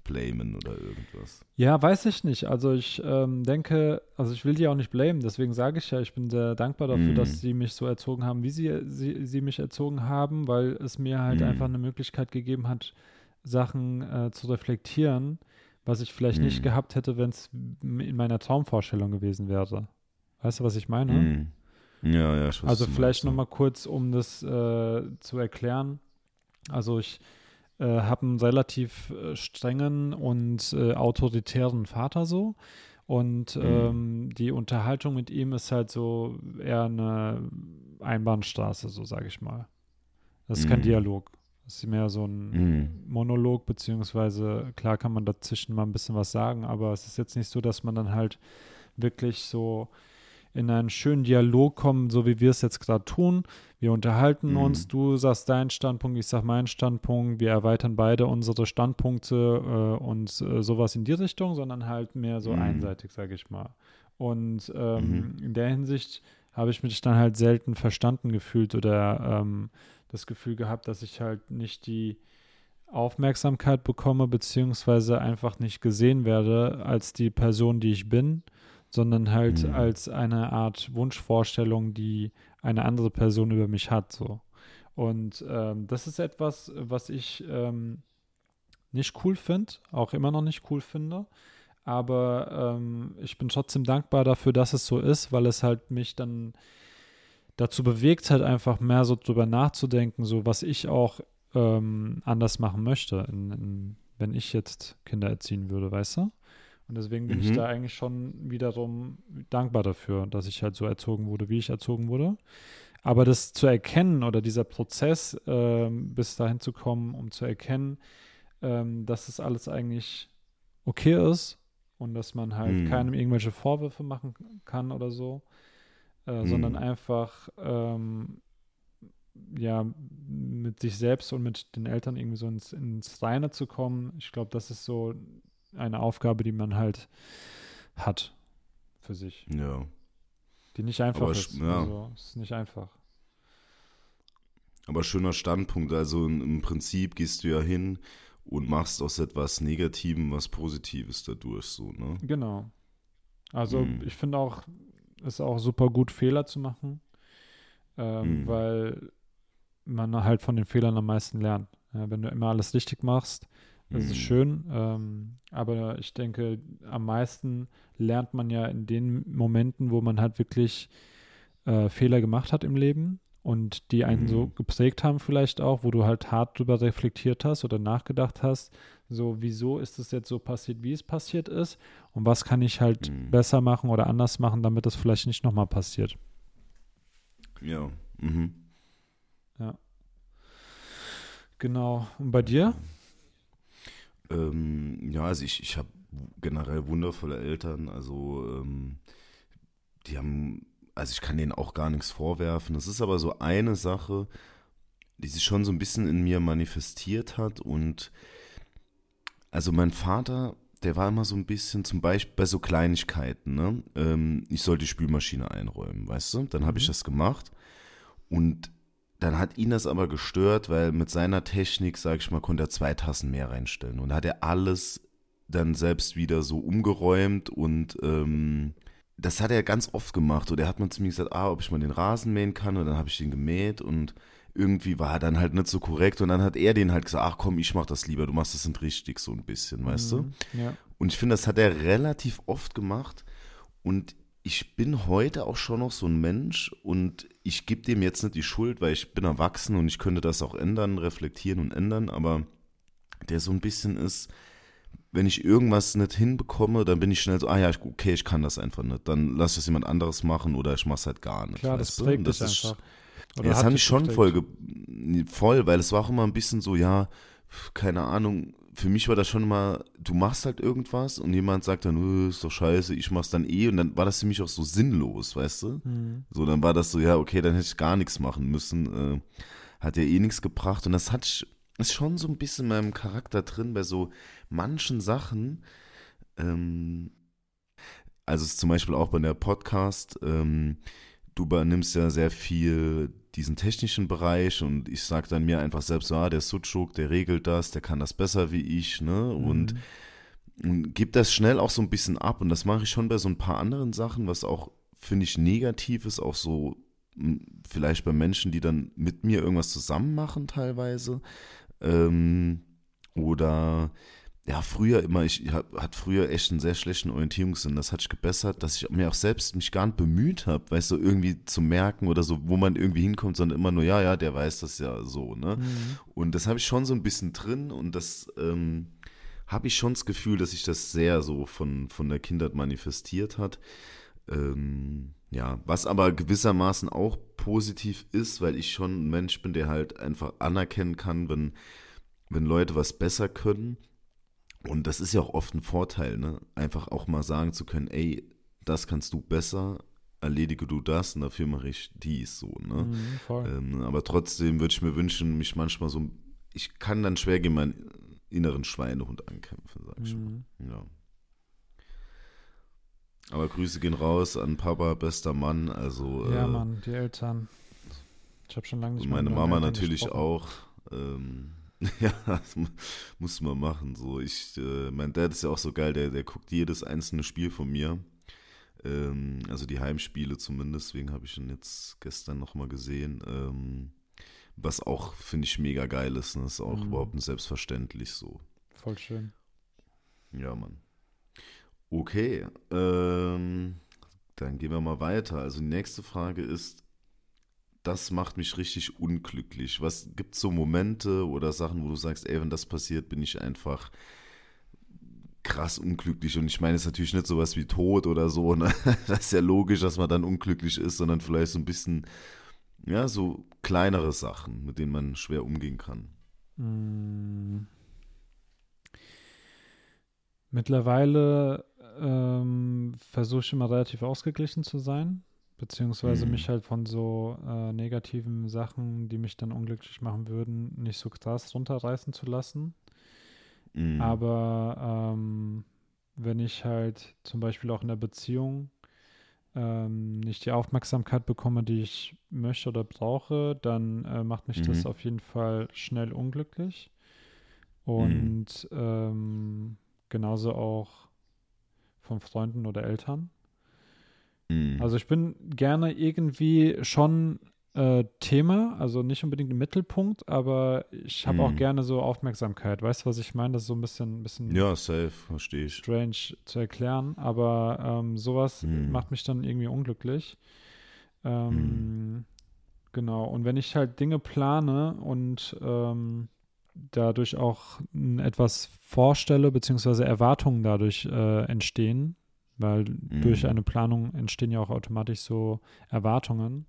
blamen oder irgendwas. Ja, weiß ich nicht. Also ich ähm, denke, also ich will die auch nicht blamen, deswegen sage ich ja, ich bin sehr dankbar dafür, Mhm. dass sie mich so erzogen haben, wie sie, sie, sie mich erzogen haben, weil es mir halt Mhm. einfach eine Möglichkeit gegeben hat, Sachen äh, zu reflektieren, was ich vielleicht nicht Mhm. gehabt hätte, wenn es in meiner Traumvorstellung gewesen wäre. Weißt du, was ich meine? Mhm. Ja, ja, weiß, Also vielleicht nochmal kurz, um das äh, zu erklären. Also ich äh, habe einen relativ äh, strengen und äh, autoritären Vater so. Und Mhm. ähm, die Unterhaltung mit ihm ist halt so eher eine Einbahnstraße, so sage ich mal. Das ist kein Mhm. Dialog. Das ist mehr so ein Mhm. Monolog, beziehungsweise klar kann man dazwischen mal ein bisschen was sagen, aber es ist jetzt nicht so, dass man dann halt wirklich so in einen schönen Dialog kommen, so wie wir es jetzt gerade tun. Wir unterhalten Mhm. uns, du sagst deinen Standpunkt, ich sag meinen Standpunkt, wir erweitern beide unsere Standpunkte äh, und äh, sowas in die Richtung, sondern halt mehr so Mhm. einseitig, sage ich mal. Und ähm, Mhm. in der Hinsicht habe ich mich dann halt selten verstanden gefühlt oder ähm, das Gefühl gehabt, dass ich halt nicht die Aufmerksamkeit bekomme, beziehungsweise einfach nicht gesehen werde als die Person, die ich bin, sondern halt Mhm. als eine Art Wunschvorstellung, die eine andere Person über mich hat. So. Und ähm, das ist etwas, was ich ähm, nicht cool finde, auch immer noch nicht cool finde. Aber ähm, ich bin trotzdem dankbar dafür, dass es so ist, weil es halt mich dann dazu bewegt hat, einfach mehr so drüber nachzudenken, so was ich auch ähm, anders machen möchte, in, in, wenn ich jetzt Kinder erziehen würde, weißt du? Und deswegen bin ich Mhm. da eigentlich schon wiederum dankbar dafür, dass ich halt so erzogen wurde, wie ich erzogen wurde. Aber das zu erkennen oder dieser Prozess, ähm, bis dahin zu kommen, um zu erkennen, ähm, dass es alles eigentlich okay ist und dass man halt Mhm. keinem irgendwelche Vorwürfe machen kann oder so, äh, sondern Mhm. einfach ähm, ja mit sich selbst und mit den Eltern irgendwie so ins, ins Reine zu kommen. Ich glaube, das ist so eine Aufgabe, die man halt hat für sich, Ja. die nicht einfach Aber ist. ja. Also, es ist nicht einfach. Aber schöner Standpunkt. Also im Prinzip gehst du ja hin und machst aus etwas Negativem was Positives dadurch, so, ne? Genau. Also Mhm. ich finde auch, es ist auch super gut, Fehler zu machen, ähm, Mhm. weil man halt von den Fehlern am meisten lernt. Ja, wenn du immer alles richtig machst, das ist Mhm. schön, ähm, aber ich denke, am meisten lernt man ja in den Momenten, wo man halt wirklich äh, Fehler gemacht hat im Leben und die einen so Mhm. geprägt haben vielleicht auch, wo du halt hart drüber reflektiert hast oder nachgedacht hast, so wieso ist es jetzt so passiert, wie es passiert ist und was kann ich halt Mhm. besser machen oder anders machen, damit es vielleicht nicht nochmal passiert. Ja. Mhm. Genau. Und bei dir? Ähm, ja, also ich, ich habe generell wundervolle Eltern. Also ähm, die haben, also ich kann denen auch gar nichts vorwerfen. Das ist aber so eine Sache, die sich schon so ein bisschen in mir manifestiert hat. Und also mein Vater, der war immer so ein bisschen, zum Beispiel bei so Kleinigkeiten, ne? Ähm, ich soll die Spülmaschine einräumen, weißt du? Dann habe ich Mhm. das gemacht. Und dann hat ihn das aber gestört, weil mit seiner Technik, sag ich mal, konnte er zwei Tassen mehr reinstellen. Und hat er alles dann selbst wieder so umgeräumt und ähm, das hat er ganz oft gemacht. Und er hat mal zu mir gesagt, ah, ob ich mal den Rasen mähen kann. Und dann habe ich den gemäht und irgendwie war er dann halt nicht so korrekt. Und dann hat er den halt gesagt, ach komm, ich mach das lieber, du machst das nicht richtig, so ein bisschen, weißt du? Mhm. Ja. Und ich finde, das hat er relativ oft gemacht. Und ich bin heute auch schon noch so ein Mensch und ich gebe dem jetzt nicht die Schuld, weil ich bin erwachsen und ich könnte das auch ändern, reflektieren und ändern, aber der so ein bisschen ist, wenn ich irgendwas nicht hinbekomme, dann bin ich schnell so, ah ja, okay, ich kann das einfach nicht. Dann lass es jemand anderes machen oder ich mach's halt gar nicht. Klar, das trägt das ist, einfach. Oder ja, das hat mich schon voll, voll, weil es war auch immer ein bisschen so, ja, keine Ahnung, für mich war das schon immer, du machst halt irgendwas und jemand sagt dann, ist doch scheiße, ich mach's dann eh und dann war das für mich auch so sinnlos, weißt du? Mhm. So, dann war das so, ja, okay, dann hätte ich gar nichts machen müssen, äh, hat ja eh nichts gebracht und das hat ist schon so ein bisschen in meinem Charakter drin bei so manchen Sachen, ähm, also zum Beispiel auch bei der Podcast, ähm, du übernimmst ja sehr viel diesen technischen Bereich und ich sage dann mir einfach selbst, so, ah, der Suchuk, der regelt das, der kann das besser wie ich, ne? Mhm. Und, und gib das schnell auch so ein bisschen ab. Und das mache ich schon bei so ein paar anderen Sachen, was auch, finde ich, negativ ist, auch so vielleicht bei Menschen, die dann mit mir irgendwas zusammen machen teilweise. Ähm, oder ja, früher immer, ich hatte früher echt einen sehr schlechten Orientierungssinn. Das hat sich gebessert, dass ich mir auch selbst mich gar nicht bemüht habe, weißt du, irgendwie zu merken oder so, wo man irgendwie hinkommt, sondern immer nur, ja, ja, der weiß das ja so, ne? Mhm. Und das habe ich schon so ein bisschen drin und das ähm, habe ich schon das Gefühl, dass sich das sehr so von, von der Kindheit manifestiert hat. Ähm, ja, was aber gewissermaßen auch positiv ist, weil ich schon ein Mensch bin, der halt einfach anerkennen kann, wenn, wenn Leute was besser können und das ist ja auch oft ein Vorteil, ne? Einfach auch mal sagen zu können, ey, das kannst du besser, erledige du das und dafür mache ich dies so, ne? Mhm, ähm, aber trotzdem würde ich mir wünschen, mich manchmal so, ich kann dann schwer gegen meinen inneren Schweinehund ankämpfen, sag ich mhm. mal. Ja. Aber Grüße gehen raus an Papa, bester Mann, also. Ja, äh, Mann, die Eltern. Ich habe schon lange nicht Und meine Mama natürlich auch. Ähm, Ja, das muss man machen. So, ich, äh, mein Dad ist ja auch so geil, der, der guckt jedes einzelne Spiel von mir. Ähm, also die Heimspiele zumindest, deswegen habe ich ihn jetzt gestern nochmal gesehen. Ähm, was auch, finde ich, mega geil ist. Ne? Das ist auch mhm. überhaupt nicht selbstverständlich so. Voll schön. Ja, Mann. Okay, ähm, dann gehen wir mal weiter. Also die nächste Frage ist, das macht mich richtig unglücklich. Was gibt so Momente oder Sachen, wo du sagst, ey, wenn das passiert, bin ich einfach krass unglücklich. Und ich meine, es natürlich nicht sowas wie Tod oder so. Ne? Das ist ja logisch, dass man dann unglücklich ist, sondern vielleicht so ein bisschen, ja, so kleinere Sachen, mit denen man schwer umgehen kann. Hm. Mittlerweile ähm, versuche ich immer relativ ausgeglichen zu sein beziehungsweise mhm. mich halt von so äh, negativen Sachen, die mich dann unglücklich machen würden, nicht so krass runterreißen zu lassen. Mhm. Aber ähm, wenn ich halt zum Beispiel auch in der Beziehung ähm, nicht die Aufmerksamkeit bekomme, die ich möchte oder brauche, dann äh, macht mich mhm. das auf jeden Fall schnell unglücklich. Mhm. Und ähm, genauso auch von Freunden oder Eltern. Mhm. Also ich bin gerne irgendwie schon äh, Thema, also nicht unbedingt im Mittelpunkt, aber ich habe mhm. auch gerne so Aufmerksamkeit. Weißt du, was ich meine? Das ist so ein bisschen, bisschen ja, safe, verstehe ich. strange zu erklären, aber ähm, sowas mhm. macht mich dann irgendwie unglücklich. Ähm, mhm. Genau, und wenn ich halt Dinge plane und ähm, dadurch auch etwas vorstelle, beziehungsweise Erwartungen dadurch äh, entstehen, weil mhm. durch eine Planung entstehen ja auch automatisch so Erwartungen.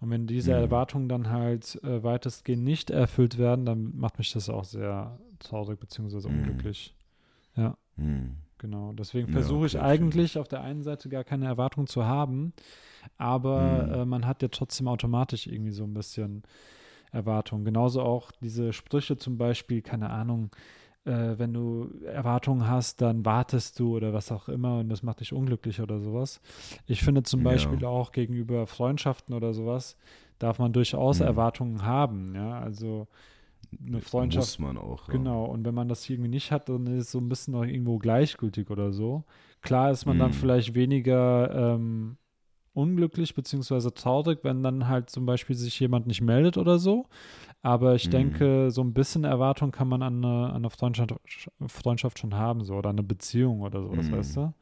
Und wenn diese mhm. Erwartungen dann halt äh, weitestgehend nicht erfüllt werden, dann macht mich das auch sehr traurig bzw. Mhm. unglücklich. Ja. Mhm. Genau. Deswegen versuche ja, ich eigentlich auf der einen Seite gar keine Erwartungen zu haben, aber mhm. äh, man hat ja trotzdem automatisch irgendwie so ein bisschen Erwartungen. Genauso auch diese Sprüche zum Beispiel, keine Ahnung, äh, wenn du Erwartungen hast, dann wartest du oder was auch immer und das macht dich unglücklich oder sowas. Ich finde zum Beispiel ja. auch gegenüber Freundschaften oder sowas darf man durchaus mhm. Erwartungen haben, ja, also eine Freundschaft. Muss man auch. Ja. Genau, und wenn man das irgendwie nicht hat, dann ist es so ein bisschen noch irgendwo gleichgültig oder so. Klar ist man mhm. dann vielleicht weniger ähm, unglücklich beziehungsweise traurig, wenn dann halt zum Beispiel sich jemand nicht meldet oder so. Aber ich mhm. denke, so ein bisschen Erwartung kann man an eine, an eine Freundschaft, Freundschaft schon haben, so oder eine Beziehung oder so, das mhm. weißt du?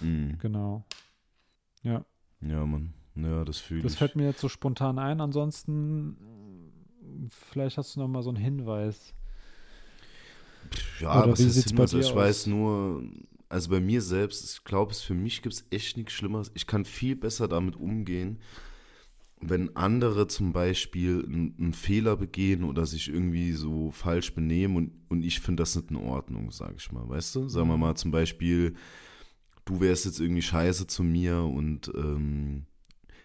Mhm. Genau. Ja. Ja, Mann. Ja, das fühle ich. Das fällt mir jetzt so spontan ein. Ansonsten, vielleicht hast du noch mal so einen Hinweis. Ja, Oder was bei Hinweis? Ich aus? weiß nur, also bei mir selbst, ich glaube, es für mich gibt es echt nichts Schlimmeres. Ich kann viel besser damit umgehen, wenn andere zum Beispiel einen, Fehler begehen oder sich irgendwie so falsch benehmen und, und ich finde das nicht in Ordnung, sage ich mal, weißt du? Sagen wir Mhm. mal zum Beispiel, du wärst jetzt irgendwie scheiße zu mir und ähm,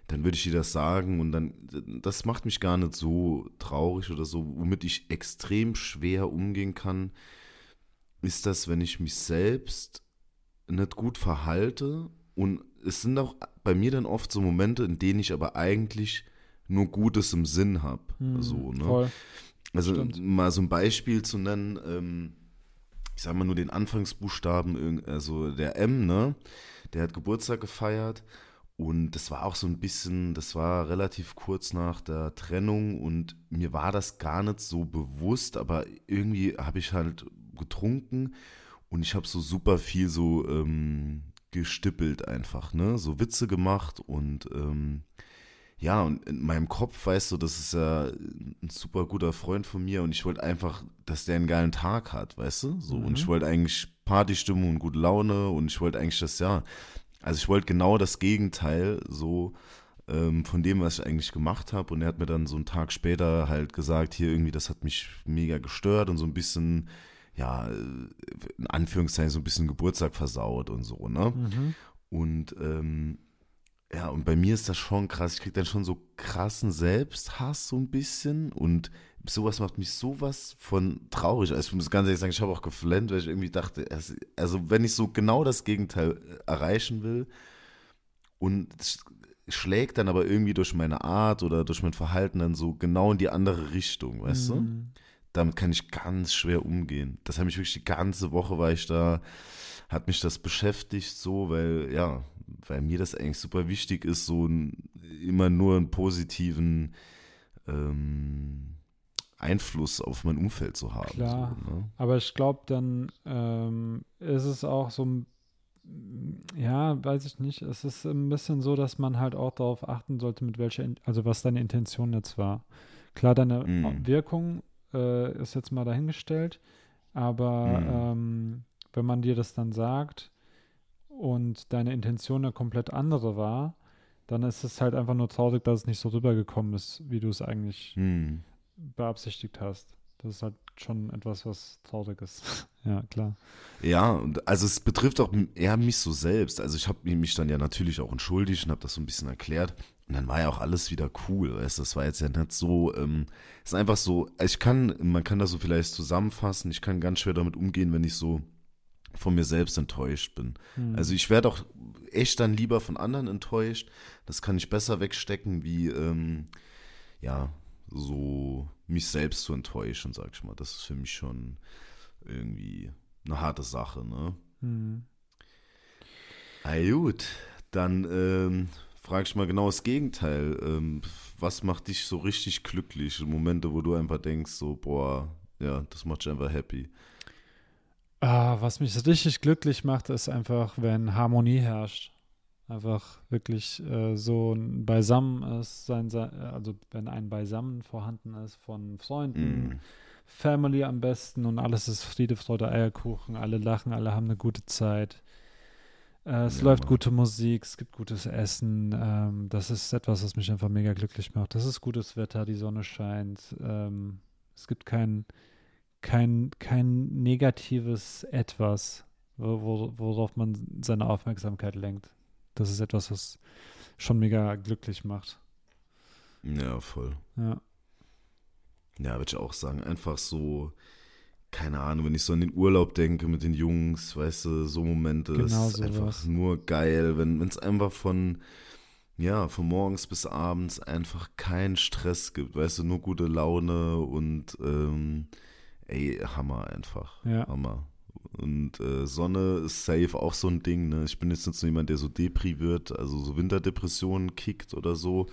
dann würde ich dir das sagen und dann, das macht mich gar nicht so traurig oder so, womit ich extrem schwer umgehen kann, ist das, wenn ich mich selbst nicht gut verhalte und es sind auch bei mir dann oft so Momente, in denen ich aber eigentlich nur Gutes im Sinn habe. Hm, So, ne? Voll. Also Stimmt. mal so ein Beispiel zu nennen, ähm, ich sag mal nur den Anfangsbuchstaben, also der M, ne? Der hat Geburtstag gefeiert und das war auch so ein bisschen, das war relativ kurz nach der Trennung und mir war das gar nicht so bewusst, aber irgendwie habe ich halt getrunken und ich habe so super viel so ähm, gestippelt einfach, ne? So Witze gemacht und ähm, ja, und in meinem Kopf, weißt du, das ist ja ein super guter Freund von mir und ich wollte einfach, dass der einen geilen Tag hat, weißt du? So, und ich Mhm. wollte eigentlich Partystimmung und gute Laune und ich wollte eigentlich das, ja, also ich wollte genau das Gegenteil so ähm, von dem, was ich eigentlich gemacht habe und er hat mir dann so einen Tag später halt gesagt, hier irgendwie, das hat mich mega gestört und so ein bisschen, ja, äh, in Anführungszeichen so ein bisschen Geburtstag versaut und so, ne? Mhm. Und ähm, ja, und bei mir ist das schon krass. Ich krieg dann schon so krassen Selbsthass so ein bisschen und sowas macht mich sowas von traurig. Also ich muss ganz ehrlich sagen, ich habe auch geflennt, weil ich irgendwie dachte, also wenn ich so genau das Gegenteil erreichen will und schlägt dann aber irgendwie durch meine Art oder durch mein Verhalten dann so genau in die andere Richtung, weißt du? Damit kann ich ganz schwer umgehen. Das hat mich wirklich die ganze Woche, war ich da, hat mich das beschäftigt so, weil, ja, weil mir das eigentlich super wichtig ist, so ein, immer nur einen positiven ähm, Einfluss auf mein Umfeld zu haben. Klar. So, ne? Aber ich glaube, dann ähm, ist es auch so, ein- ja, weiß ich nicht. Es ist ein bisschen so, dass man halt auch darauf achten sollte, mit welcher, also was deine Intention jetzt war. Klar, deine Mhm. Wirkung äh, ist jetzt mal dahingestellt, aber Mhm. ähm, wenn man dir das dann sagt und deine Intention eine komplett andere war, dann ist es halt einfach nur traurig, dass es nicht so rübergekommen ist, wie du es eigentlich Hm. beabsichtigt hast. Das ist halt schon etwas, was traurig ist. ja, klar. Ja, und also es betrifft auch eher mich so selbst. Also ich habe mich dann ja natürlich auch entschuldigt und habe das so ein bisschen erklärt. Und dann war ja auch alles wieder cool. Weißt? Das war jetzt ja nicht so, ähm, es ist einfach so, ich kann, man kann das so vielleicht zusammenfassen, ich kann ganz schwer damit umgehen, wenn ich so von mir selbst enttäuscht bin. Hm. Also ich werde auch echt dann lieber von anderen enttäuscht. Das kann ich besser wegstecken, wie ähm, ja, so mich selbst zu enttäuschen, sag ich mal. Das ist für mich schon irgendwie eine harte Sache, ne? Hm. Ah, gut, dann ähm, frage ich mal genau das Gegenteil. Ähm, was macht dich so richtig glücklich? Momente, wo du einfach denkst, so, boah, ja, das macht dich einfach happy. Ah, was mich richtig glücklich macht, ist einfach, wenn Harmonie herrscht. Einfach wirklich äh, so ein Beisammen ist, sein, also wenn ein Beisammen vorhanden ist von Freunden, Mm. Family am besten und alles ist Friede, Freude, Eierkuchen, alle lachen, alle haben eine gute Zeit. Äh, es Ja, läuft gute Musik, es gibt gutes Essen. Ähm, das ist etwas, was mich einfach mega glücklich macht. Das ist gutes Wetter, die Sonne scheint. Ähm, es gibt kein, kein, kein negatives Etwas, wo, wo, worauf man seine Aufmerksamkeit lenkt. Das ist etwas, was schon mega glücklich macht. Ja, voll. Ja. Ja, würde ich auch sagen. Einfach so, keine Ahnung, wenn ich so an den Urlaub denke mit den Jungs, weißt du, so Momente, das Genau ist einfach sowas. nur geil, wenn es einfach von, ja, von morgens bis abends einfach keinen Stress gibt, weißt du, nur gute Laune und, ähm, ey, Hammer einfach. Ja. Hammer. Und äh, Sonne ist safe auch so ein Ding, ne? Ich bin jetzt nicht so jemand, der so Depri wird, also so Winterdepressionen kickt oder so.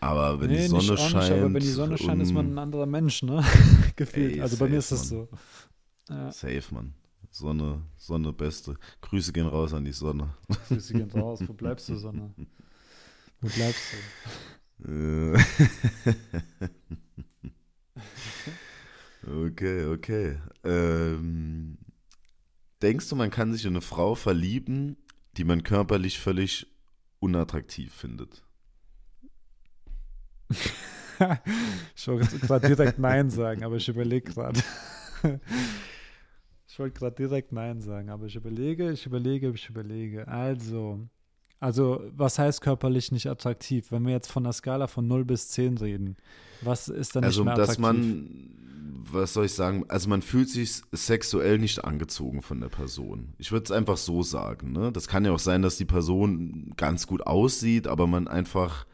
Aber wenn die Nee, Sonne nicht scheint. Nicht, aber wenn die Sonne scheint, ist man ein anderer Mensch, ne? Gefühlt. Ey, also bei mir ist safe, es so. Ja, Safe, Mann. Sonne, Sonne beste. Grüße gehen raus an die Sonne. Grüße gehen raus. Wo bleibst du, Sonne? Wo bleibst du? okay, okay. Ähm, denkst du, man kann sich in eine Frau verlieben, die man körperlich völlig unattraktiv findet? ich wollte gerade direkt Nein sagen, aber ich überlege gerade. ich wollte gerade direkt Nein sagen, aber ich überlege, ich überlege, ich überlege. Also, also, was heißt körperlich nicht attraktiv? Wenn wir jetzt von einer Skala von 0 bis 10 reden, was ist dann also, nicht mehr attraktiv? Also, dass man, was soll ich sagen, also man fühlt sich sexuell nicht angezogen von der Person. Ich würde es einfach so sagen. Ne? Das kann ja auch sein, dass die Person ganz gut aussieht, aber man einfach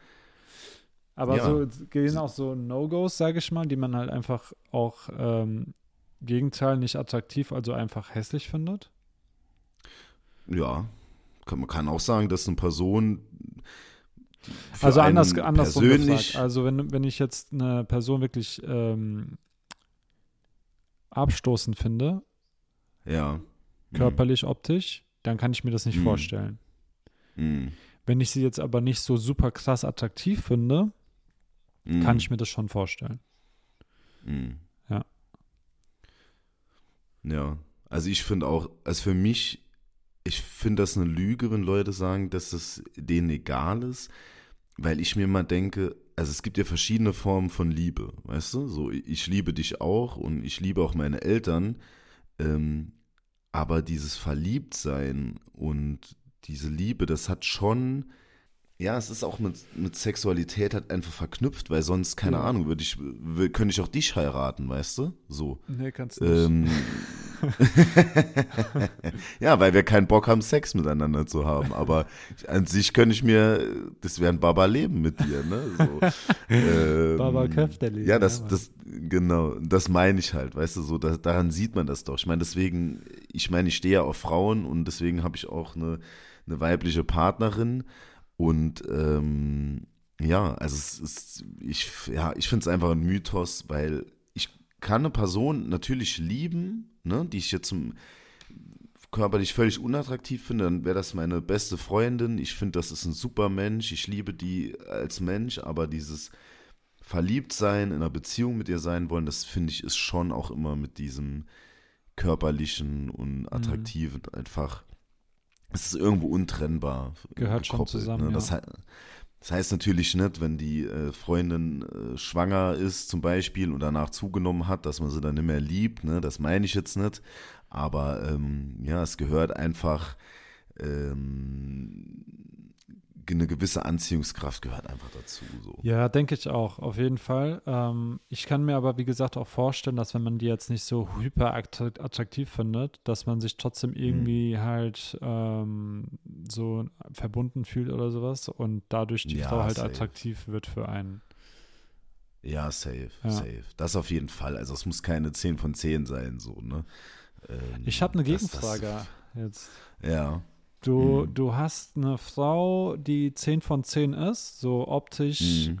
aber ja. so gehen auch so No-Gos, sage ich mal, die man halt einfach auch ähm, Gegenteil nicht attraktiv, also einfach hässlich findet? Ja, kann, man kann auch sagen, dass eine Person also anders, andersrum persönlich gefragt. Also wenn, wenn ich jetzt eine Person wirklich ähm, abstoßend finde, ja. körperlich, mhm. optisch, dann kann ich mir das nicht mhm. vorstellen. Mhm. Wenn ich sie jetzt aber nicht so super krass attraktiv finde, Mhm. Kann ich mir das schon vorstellen. Mhm. Ja. Ja. Also ich finde auch, also für mich, ich finde das eine Lüge, wenn Leute sagen, dass es denen egal ist, weil ich mir mal denke, also es gibt ja verschiedene Formen von Liebe, weißt du? So, ich liebe dich auch und ich liebe auch meine Eltern, ähm, aber dieses Verliebtsein und diese Liebe, das hat schon ja, es ist auch mit, mit Sexualität halt einfach verknüpft, weil sonst, keine ja. Ahnung, würde ich, könnte ich auch dich heiraten, weißt du? So. Nee, kannst du nicht. Ähm, ja, weil wir keinen Bock haben, Sex miteinander zu haben. Aber an sich könnte ich mir, das wäre ein Baba-Leben mit dir, ne? So, ähm, Baba Köfterli. Ja, das, das, genau, das meine ich halt, weißt du, so, da, daran sieht man das doch. Ich meine, deswegen, ich meine, ich stehe ja auf Frauen und deswegen habe ich auch eine, eine weibliche Partnerin. Und ähm, ja, also es ist, ich, ja, ich finde es einfach ein Mythos, weil ich kann eine Person natürlich lieben, ne, die ich jetzt zum körperlich völlig unattraktiv finde, dann wäre das meine beste Freundin. Ich finde, das ist ein super Mensch. Ich liebe die als Mensch, aber dieses Verliebtsein, in einer Beziehung mit ihr sein wollen, das finde ich ist schon auch immer mit diesem körperlichen und mhm. attraktiven mhm. einfach es ist irgendwo untrennbar. Gehört gekoppelt, schon zusammen. Ne? Das, ja. das, heißt natürlich nicht, wenn die äh, Freundin äh, schwanger ist zum Beispiel und danach zugenommen hat, dass man sie dann nicht mehr liebt. Ne? Das meine ich jetzt nicht. Aber ähm, ja, es gehört einfach ähm, eine gewisse Anziehungskraft gehört einfach dazu. So. Ja, denke ich auch, auf jeden Fall. Ähm, ich kann mir aber, wie gesagt, auch vorstellen, dass wenn man die jetzt nicht so hyper attraktiv findet, dass man sich trotzdem mhm. irgendwie mhm. halt ähm, so verbunden fühlt oder sowas und dadurch die ja, Frau halt safe. attraktiv wird für einen. Ja, safe, ja. safe. Das auf jeden Fall. Also es muss keine 10 von 10 sein, so, ne? Ähm, ich habe eine Gegenfrage das, das, jetzt. Ja. Du, mhm. du hast eine Frau, die 10 von 10 ist, so optisch, mhm.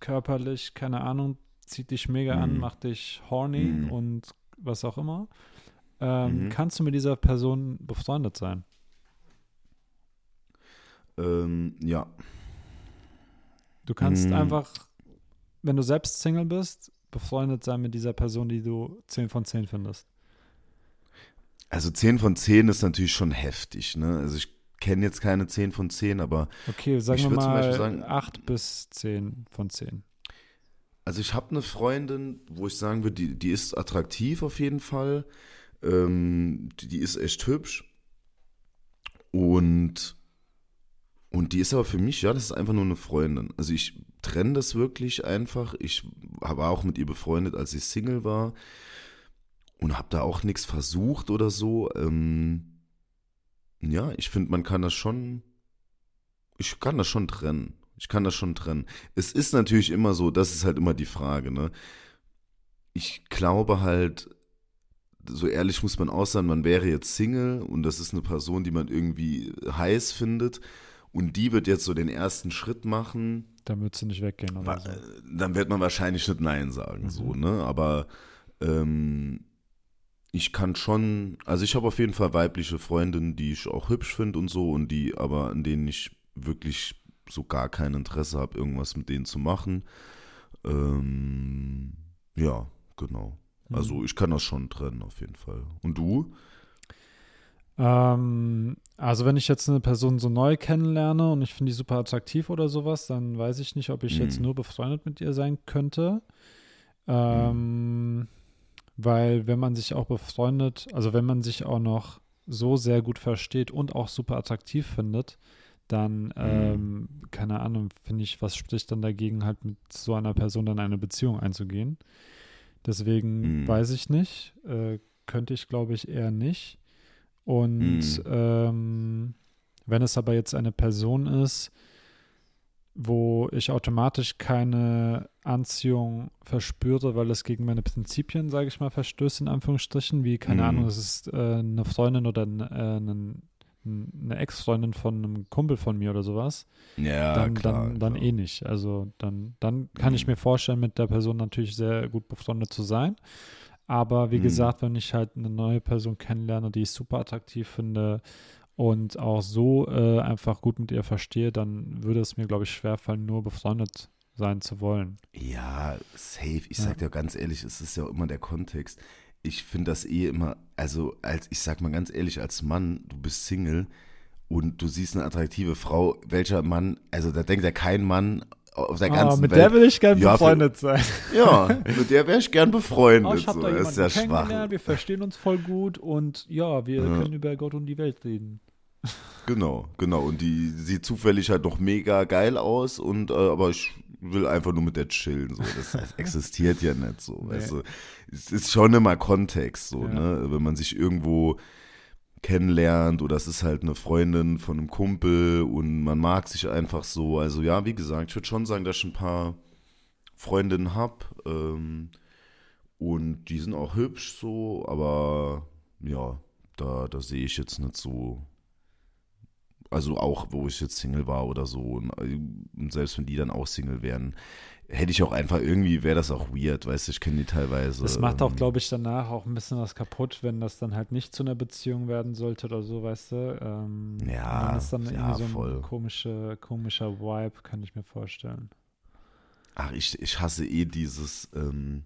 körperlich, keine Ahnung, zieht dich mega mhm. an, macht dich horny mhm. und was auch immer. Ähm, mhm. kannst du mit dieser Person befreundet sein? Ähm, ja. Du kannst mhm. einfach, wenn du selbst Single bist, befreundet sein mit dieser Person, die du 10 von 10 findest. Also 10 von 10 ist natürlich schon heftig, ne? Also ich kenne jetzt keine 10 von 10, aber Okay, sagen wir mal sagen, 8 bis 10 von 10. Also ich habe eine Freundin, wo ich sagen würde, die, die ist attraktiv auf jeden Fall. Ähm, die, die ist echt hübsch. Und, und die ist aber für mich, ja, das ist einfach nur eine Freundin. Also ich trenne das wirklich einfach. Ich war auch mit ihr befreundet, als ich Single war und habe da auch nichts versucht oder so. Ähm, ja, ich finde, man kann das schon, ich kann das schon trennen. Ich kann das schon trennen. Es ist natürlich immer so, das ist halt immer die Frage, ne? Ich glaube halt, so ehrlich muss man auch sein, man wäre jetzt Single und das ist eine Person, die man irgendwie heiß findet und die wird jetzt so den ersten Schritt machen. Dann wird sie nicht weggehen oder so. Dann wird man wahrscheinlich nicht Nein sagen, mhm. so, ne? Aber ähm, ich kann schon, also ich habe auf jeden Fall weibliche Freundinnen, die ich auch hübsch finde und so und die aber an denen ich wirklich so gar kein Interesse habe, irgendwas mit denen zu machen. Ähm, ja, genau. Also Mhm. ich kann das schon trennen auf jeden Fall. Und du? Ähm, also wenn ich jetzt eine Person so neu kennenlerne und ich finde die super attraktiv oder sowas, dann weiß ich nicht, ob ich jetzt Mhm. nur befreundet mit ihr sein könnte. Ähm, Weil wenn man sich auch befreundet, also wenn man sich auch noch so sehr gut versteht und auch super attraktiv findet, dann, ähm, keine Ahnung, finde ich, was spricht dann dagegen, halt mit so einer Person dann eine Beziehung einzugehen. Deswegen Mhm. weiß ich nicht. Äh, könnte ich, glaube ich, eher nicht. Und Mhm. ähm, wenn es aber jetzt eine Person ist, wo ich automatisch keine Anziehung verspüre, weil es gegen meine Prinzipien, sage ich mal, verstößt, in Anführungsstrichen, wie, keine Mhm. Ahnung, es ist äh, eine Freundin oder ein, äh, ein, eine Ex-Freundin von einem Kumpel von mir oder sowas, Ja, dann, klar. dann, dann klar. eh nicht. Also dann, dann kann ich Mhm. mir vorstellen, mit der Person natürlich sehr gut befreundet zu sein. Aber wie Mhm. gesagt, wenn ich halt eine neue Person kennenlerne, die ich super attraktiv finde und auch so äh, einfach gut mit ihr verstehe, dann würde es mir, glaube ich, schwerfallen, nur befreundet sein zu wollen. Ja, safe. Ich Ja. sag dir ganz ehrlich, es ist ja auch immer der Kontext. Ich finde das eh immer, also als, ich sag mal ganz ehrlich, als Mann, du bist Single und du siehst eine attraktive Frau, welcher Mann, also da denkt ja kein Mann auf der ganzen Ah, mit Welt. der will ich gerne Ja, für- befreundet sein. ja, mit der wäre ich gern befreundet. Oh, ich so. da das ist ja schwach. wir verstehen uns voll gut und ja, wir Ja. können über Gott und die Welt reden. Genau, genau. Und die sieht zufällig halt noch mega geil aus und äh, aber ich will einfach nur mit der chillen. So. Das heißt, existiert ja nicht so. Nee. Weißt du? Es ist schon immer Kontext, so, Ja. ne? Wenn man sich irgendwo kennenlernt oder es ist halt eine Freundin von einem Kumpel und man mag sich einfach so. Also ja, wie gesagt, ich würde schon sagen, dass ich ein paar Freundinnen habe ähm, und die sind auch hübsch so, aber ja, da, da sehe ich jetzt nicht so also auch, wo ich jetzt Single war oder so, und, und selbst wenn die dann auch Single wären, hätte ich auch einfach irgendwie, wäre das auch weird, weißt du, ich kenne die teilweise. Das macht auch, ähm, glaube ich, danach auch ein bisschen was kaputt, wenn das dann halt nicht zu einer Beziehung werden sollte oder so, weißt du. Ähm, Ja, dann ist dann ja, irgendwie so ein voll. komische, komischer Vibe, kann ich mir vorstellen. Ach, ich, ich hasse eh dieses, ähm,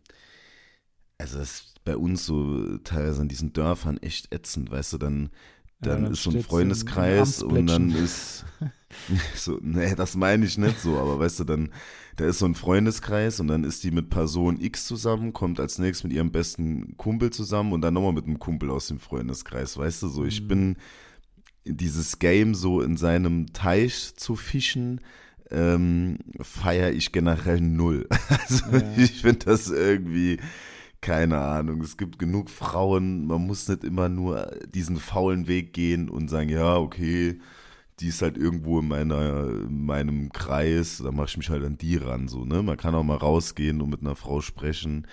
also das ist bei uns so teilweise in diesen Dörfern echt ätzend, weißt du, dann, dann dann ist so ein Freundeskreis und dann ist so, nee, das meine ich nicht so, aber weißt du, dann, da ist so ein Freundeskreis und dann ist die mit Person X zusammen, kommt als nächstes mit ihrem besten Kumpel zusammen und dann nochmal mit einem Kumpel aus dem Freundeskreis, weißt du, so, ich Mhm. bin dieses Game so in seinem Teich zu fischen, ähm, feiere ich generell null. Also Ja. ich finde das irgendwie, keine Ahnung, es gibt genug Frauen, man muss nicht immer nur diesen faulen Weg gehen und sagen, ja, okay, die ist halt irgendwo in meiner, in meinem Kreis, da mache ich mich halt an die ran, so, ne? Man kann auch mal rausgehen und mit einer Frau sprechen,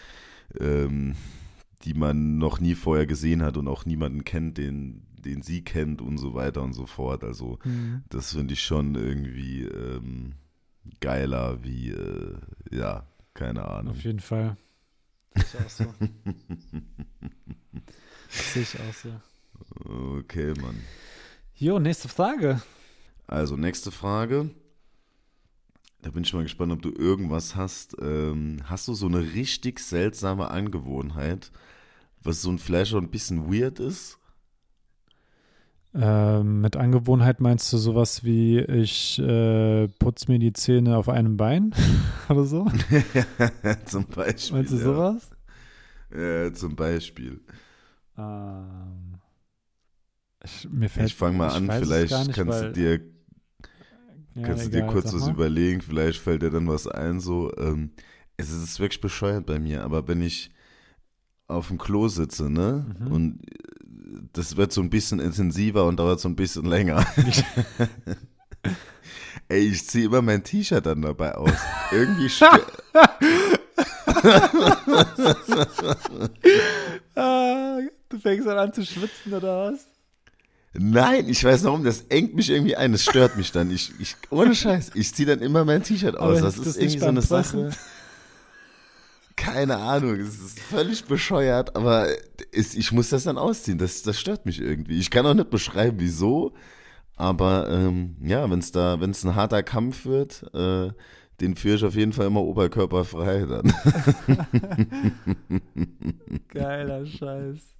ähm, die man noch nie vorher gesehen hat und auch niemanden kennt, den, den sie kennt und so weiter und so fort. Also Mhm. das finde ich schon irgendwie ähm, geiler wie, äh, ja, keine Ahnung. Auf jeden Fall. Ich auch so. Sehe ich auch so. Okay, Mann. Jo, nächste Frage. Also, nächste Frage. Da bin ich mal gespannt, ob du irgendwas hast. Ähm, hast du so eine richtig seltsame Angewohnheit, was so ein vielleicht schon ein bisschen weird ist? Ähm, mit Angewohnheit meinst du sowas wie, ich äh, putze mir die Zähne auf einem Bein oder so? zum Beispiel. Meinst du ja. sowas? Ja, zum Beispiel. Ähm, ich, mir fällt, ich fange mal ich an, vielleicht nicht, kannst du dir, ja, kannst du dir kurz was mal. überlegen, vielleicht fällt dir dann was ein, so. Ähm, es ist wirklich bescheuert bei mir, aber wenn ich auf dem Klo sitze, ne, Mhm. und äh, das wird so ein bisschen intensiver und dauert so ein bisschen länger. Ey, ich ziehe immer mein T-Shirt dann dabei aus. Irgendwie Ah, du fängst dann an zu schwitzen oder was? Nein, ich weiß warum, das engt mich irgendwie ein, das stört mich dann. Ich, ich, ohne Scheiß, ich ziehe dann immer mein T-Shirt aus. Das ist irgendwie so eine Pressen? Sache. Keine Ahnung, es ist völlig bescheuert, aber es, ich muss das dann ausziehen. Das, das stört mich irgendwie. Ich kann auch nicht beschreiben, wieso, Aber ähm, ja, wenn es da, wenn es ein harter Kampf wird, äh, den führe ich auf jeden Fall immer oberkörperfrei dann. Geiler Scheiß.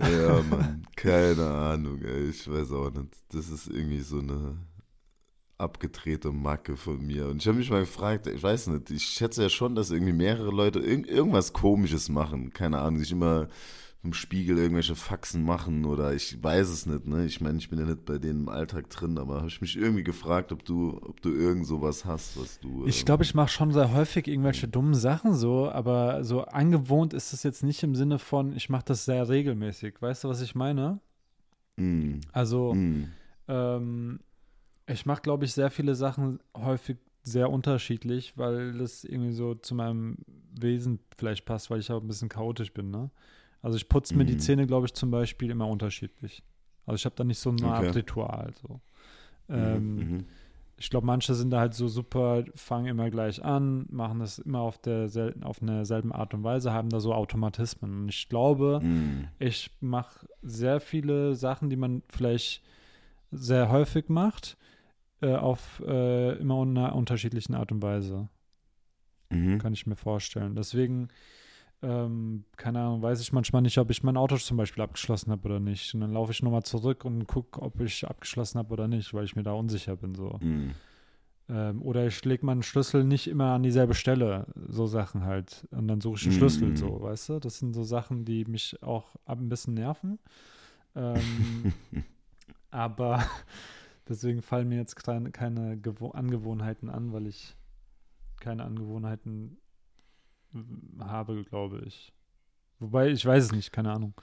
Ja, Mann, keine Ahnung, ey, ich weiß auch nicht. Das ist irgendwie so eine abgedrehte Macke von mir. Und ich habe mich mal gefragt, ich weiß nicht, ich schätze ja schon, dass irgendwie mehrere Leute irg irgendwas Komisches machen. Keine Ahnung, sich immer im Spiegel irgendwelche Faxen machen oder ich weiß es nicht, ne? Ich meine, ich bin ja nicht bei denen im Alltag drin, aber habe ich mich irgendwie gefragt, ob du, ob du irgend sowas hast, was du. Ich glaube, ich mache schon sehr häufig irgendwelche dummen Sachen so, aber so angewohnt ist es jetzt nicht im Sinne von, ich mache das sehr regelmäßig. Weißt du, was ich meine? Mm. Also, Mm. ähm, ich mache, glaube ich, sehr viele Sachen häufig sehr unterschiedlich, weil das irgendwie so zu meinem Wesen vielleicht passt, weil ich auch ein bisschen chaotisch bin, ne? Also ich putze mir die Mhm. Zähne, glaube ich, zum Beispiel immer unterschiedlich. Also ich habe da nicht so eine Art Okay. Ritual. So. Ähm, Mhm. Ich glaube, manche sind da halt so super, fangen immer gleich an, machen das immer auf, der auf eine selben Art und Weise, haben da so Automatismen. Und ich glaube, Mhm. ich mache sehr viele Sachen, die man vielleicht sehr häufig macht, äh, auf äh, immer in einer unterschiedlichen Art und Weise. Mhm. Kann ich mir vorstellen. Deswegen, ähm, keine Ahnung, weiß ich manchmal nicht, ob ich mein Auto zum Beispiel abgeschlossen habe oder nicht. Und dann laufe ich nochmal zurück und gucke, ob ich abgeschlossen habe oder nicht, weil ich mir da unsicher bin. So. Mhm. Ähm, oder ich lege meinen Schlüssel nicht immer an dieselbe Stelle. So Sachen halt. Und dann suche ich einen Schlüssel, Mhm. so, weißt du? Das sind so Sachen, die mich auch ab ein bisschen nerven. Ähm, aber deswegen fallen mir jetzt keine, Gewo Angewohnheiten an, weil ich keine Angewohnheiten mm, habe, glaube ich. Wobei, ich weiß es nicht, keine Ahnung.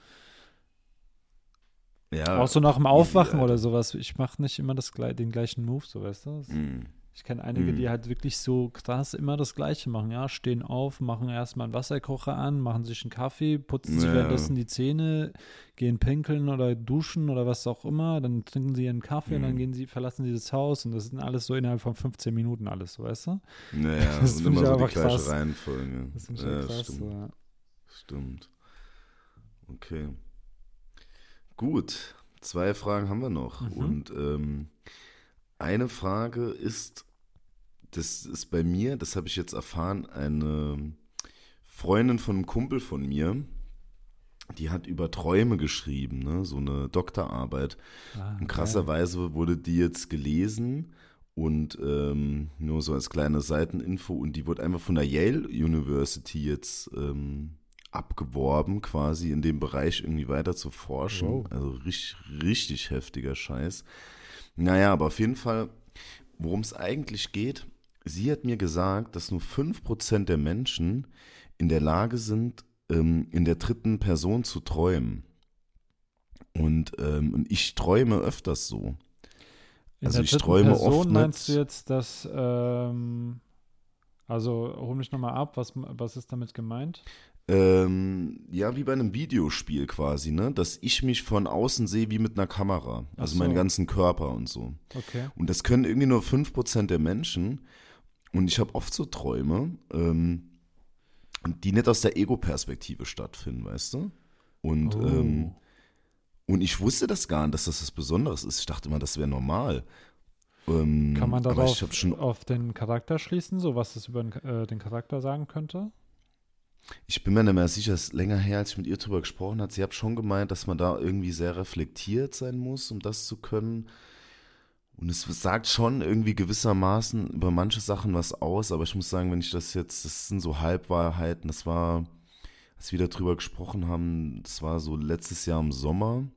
Ja. Auch so nach dem Aufwachen Alter. oder sowas. Ich mache nicht immer das, den gleichen Move, so weißt du? Das- Mhm. Ich kenne einige, Mhm. die halt wirklich so krass immer das Gleiche machen. Ja, stehen auf, machen erstmal einen Wasserkocher an, machen sich einen Kaffee, putzen sich Ja. währenddessen die Zähne, gehen pinkeln oder duschen oder was auch immer. Dann trinken sie ihren Kaffee und dann Mhm. gehen sie, verlassen sie das Haus und das sind alles so innerhalb von 15 Minuten alles, weißt du? Naja, Das ich immer so die gleiche krass. Reihenfolge. Das ich ja, krass. stimmt. Ja. Stimmt. Okay. Gut. Zwei Fragen haben wir noch. Mhm. Und ähm, eine Frage ist, das ist bei mir, das habe ich jetzt erfahren, eine Freundin von einem Kumpel von mir, die hat über Träume geschrieben, ne? so eine Doktorarbeit. Ah, Und krasserweise wurde die jetzt gelesen und ähm, nur so als kleine Seiteninfo und die wurde einfach von der Yale University jetzt ähm, abgeworben, quasi in dem Bereich irgendwie weiter zu forschen. Wow. Also richtig, richtig heftiger Scheiß. Naja, aber auf jeden Fall, worum es eigentlich geht, sie hat mir gesagt, dass nur 5% der Menschen in der Lage sind, ähm, in der dritten Person zu träumen. Und, ähm, ich träume öfters so. In also ich träume Person oft meinst du jetzt, dass, ähm, also hol mich nochmal ab, was, was ist damit gemeint? Ähm, ja, wie bei einem Videospiel quasi, ne? Dass ich mich von außen sehe wie mit einer Kamera. Also so. meinen ganzen Körper und so. Okay. Und das können irgendwie nur 5% der Menschen. Und ich habe oft so Träume, ähm, die nicht aus der Ego-Perspektive stattfinden, weißt du? Und, Oh. ähm, und ich wusste das gar nicht, dass das was Besonderes ist. Ich dachte immer, das wäre normal. Ähm, Kann man darauf auf den Charakter schließen, so was es über den, äh, den Charakter sagen könnte? Ich bin mir nicht mehr sicher, es ist länger her, als ich mit ihr drüber gesprochen habe. Sie hat schon gemeint, dass man da irgendwie sehr reflektiert sein muss, um das zu können. Und es sagt schon irgendwie gewissermaßen über manche Sachen was aus, aber ich muss sagen, wenn ich das jetzt, das sind so Halbwahrheiten, das war, als wir darüber gesprochen haben, das war so letztes Jahr im Sommer.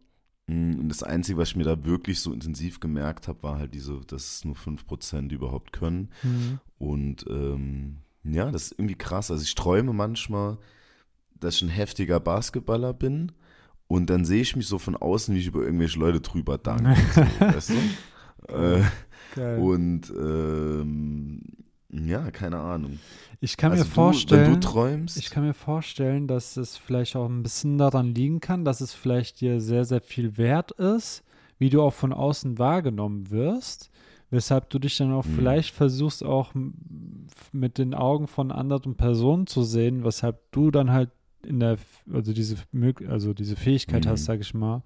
Mm, Und das Einzige, was ich mir da wirklich so intensiv gemerkt habe, war halt diese, dass es nur 5% überhaupt können. Und ähm, ja, das ist irgendwie krass. Also ich träume manchmal, dass ich ein heftiger Basketballer bin und dann sehe ich mich so von außen, wie ich über irgendwelche Leute drüber danke. so, weißt du? Äh, Geil. und ähm, ja, keine Ahnung. ich kann also mir vorstellen, du, du ich kann mir vorstellen, dass es vielleicht auch ein bisschen daran liegen kann, dass es vielleicht dir sehr, sehr viel wert ist, wie du auch von außen wahrgenommen wirst, weshalb du dich dann auch Mhm. vielleicht versuchst, auch mit den Augen von anderen Personen zu sehen, weshalb du dann halt in der, also diese, also diese Fähigkeit Mhm. hast, sag ich mal,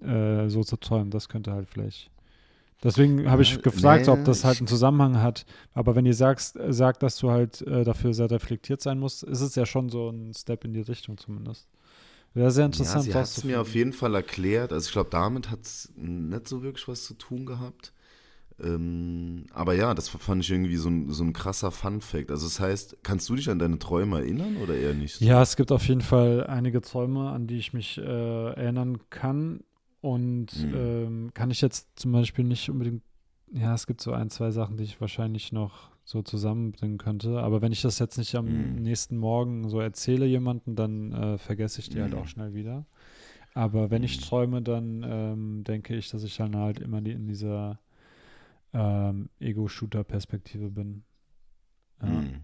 äh, so zu träumen. Das könnte halt vielleicht. Deswegen habe ich Ja, gefragt, nee, ob das halt einen Zusammenhang hat. Aber wenn ihr sagst, äh, sagt, dass du halt äh, dafür sehr reflektiert sein musst, ist es ja schon so ein Step in die Richtung zumindest. Wäre sehr Ja, interessant. sie hat es mir auf jeden Fall erklärt. Also ich glaube, damit hat es nicht so wirklich was zu tun gehabt. Ähm, aber ja, das fand ich irgendwie so ein, so ein krasser Fun-Fact. Also das heißt, kannst du dich an deine Träume erinnern oder eher nicht? Ja, es gibt auf jeden Fall einige Träume, an die ich mich äh, erinnern kann. Und Mhm. ähm, kann ich jetzt zum Beispiel nicht unbedingt, ja, es gibt so ein, zwei Sachen, die ich wahrscheinlich noch so zusammenbringen könnte. Aber wenn ich das jetzt nicht am Mhm. nächsten Morgen so erzähle jemanden, dann äh, vergesse ich die halt Mhm. auch schnell wieder. Aber wenn ich Mhm. träume, dann ähm, denke ich, dass ich dann halt immer die, in dieser ähm, Ego-Shooter-Perspektive bin. Ja. Mhm.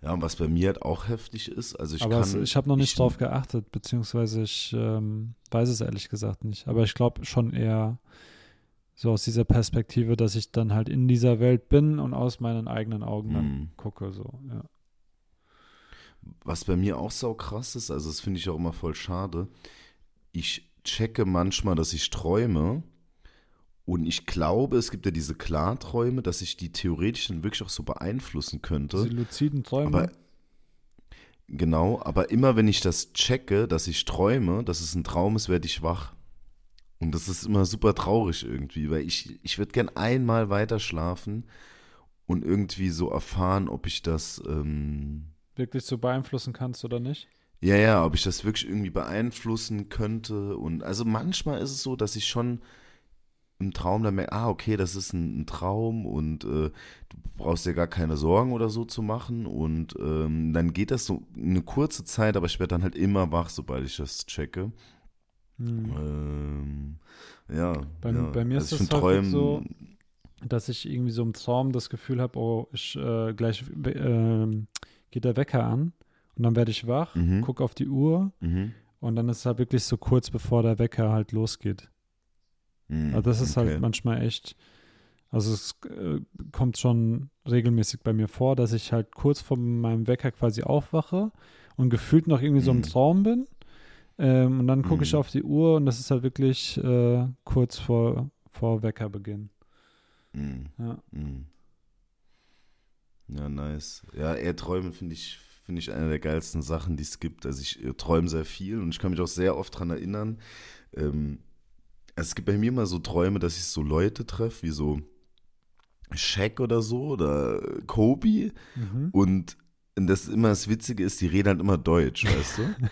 Ja, und was bei mir halt auch heftig ist, also ich aber es, kann. ich habe noch nicht ich- drauf geachtet, beziehungsweise ich ähm, weiß es ehrlich gesagt nicht. Aber ich glaube schon eher so aus dieser Perspektive, dass ich dann halt in dieser Welt bin und aus meinen eigenen Augen dann Mhm. gucke. So, ja. Was bei mir auch sau krass ist, also das finde ich auch immer voll schade. Ich checke manchmal, dass ich träume und ich glaube, es gibt ja diese Klarträume, dass ich die theoretisch dann wirklich auch so beeinflussen könnte. Diese luziden Träume. Aber genau, aber immer wenn ich das checke, dass ich träume, dass es ein Traum ist, werde ich wach. Und das ist immer super traurig irgendwie, weil ich, ich würde gern einmal weiter schlafen und irgendwie so erfahren, ob ich das, ähm, wirklich so beeinflussen kannst oder nicht? ja, ja, ob ich das wirklich irgendwie beeinflussen könnte. Und also manchmal ist es so, dass ich schon im Traum dann merke, ah, okay, das ist ein, ein Traum und äh, du brauchst dir gar keine Sorgen oder so zu machen. Und ähm, dann geht das so eine kurze Zeit, aber ich werde dann halt immer wach, sobald ich das checke. Hm. Ähm, ja. Bei- ja. bei mir ist also es find häufig so, dass ich irgendwie so im Traum das Gefühl habe, oh, ich äh, gleich ähm, geht der Wecker an und dann werde ich wach, Mhm. gucke auf die Uhr Mhm. und dann ist es halt wirklich so kurz bevor der Wecker halt losgeht. Mhm. Also das ist okay. halt manchmal echt, also es äh, kommt schon regelmäßig bei mir vor, dass ich halt kurz vor meinem Wecker quasi aufwache und gefühlt noch irgendwie so im Mhm. Traum bin. Ähm, und dann gucke ich Mhm. auf die Uhr und das ist halt wirklich äh, kurz vor, vor Weckerbeginn. Mhm. Ja. Mhm. Ja, nice. Ja, eher träumen finde ich, finde ich eine der geilsten Sachen, die es gibt. Also ich träume sehr viel und ich kann mich auch sehr oft daran erinnern. Ähm, es gibt bei mir immer so Träume, dass ich so Leute treffe, wie so Shaq oder so oder Kobe. Mhm. Und das immer das Witzige ist, die reden halt immer Deutsch, weißt du?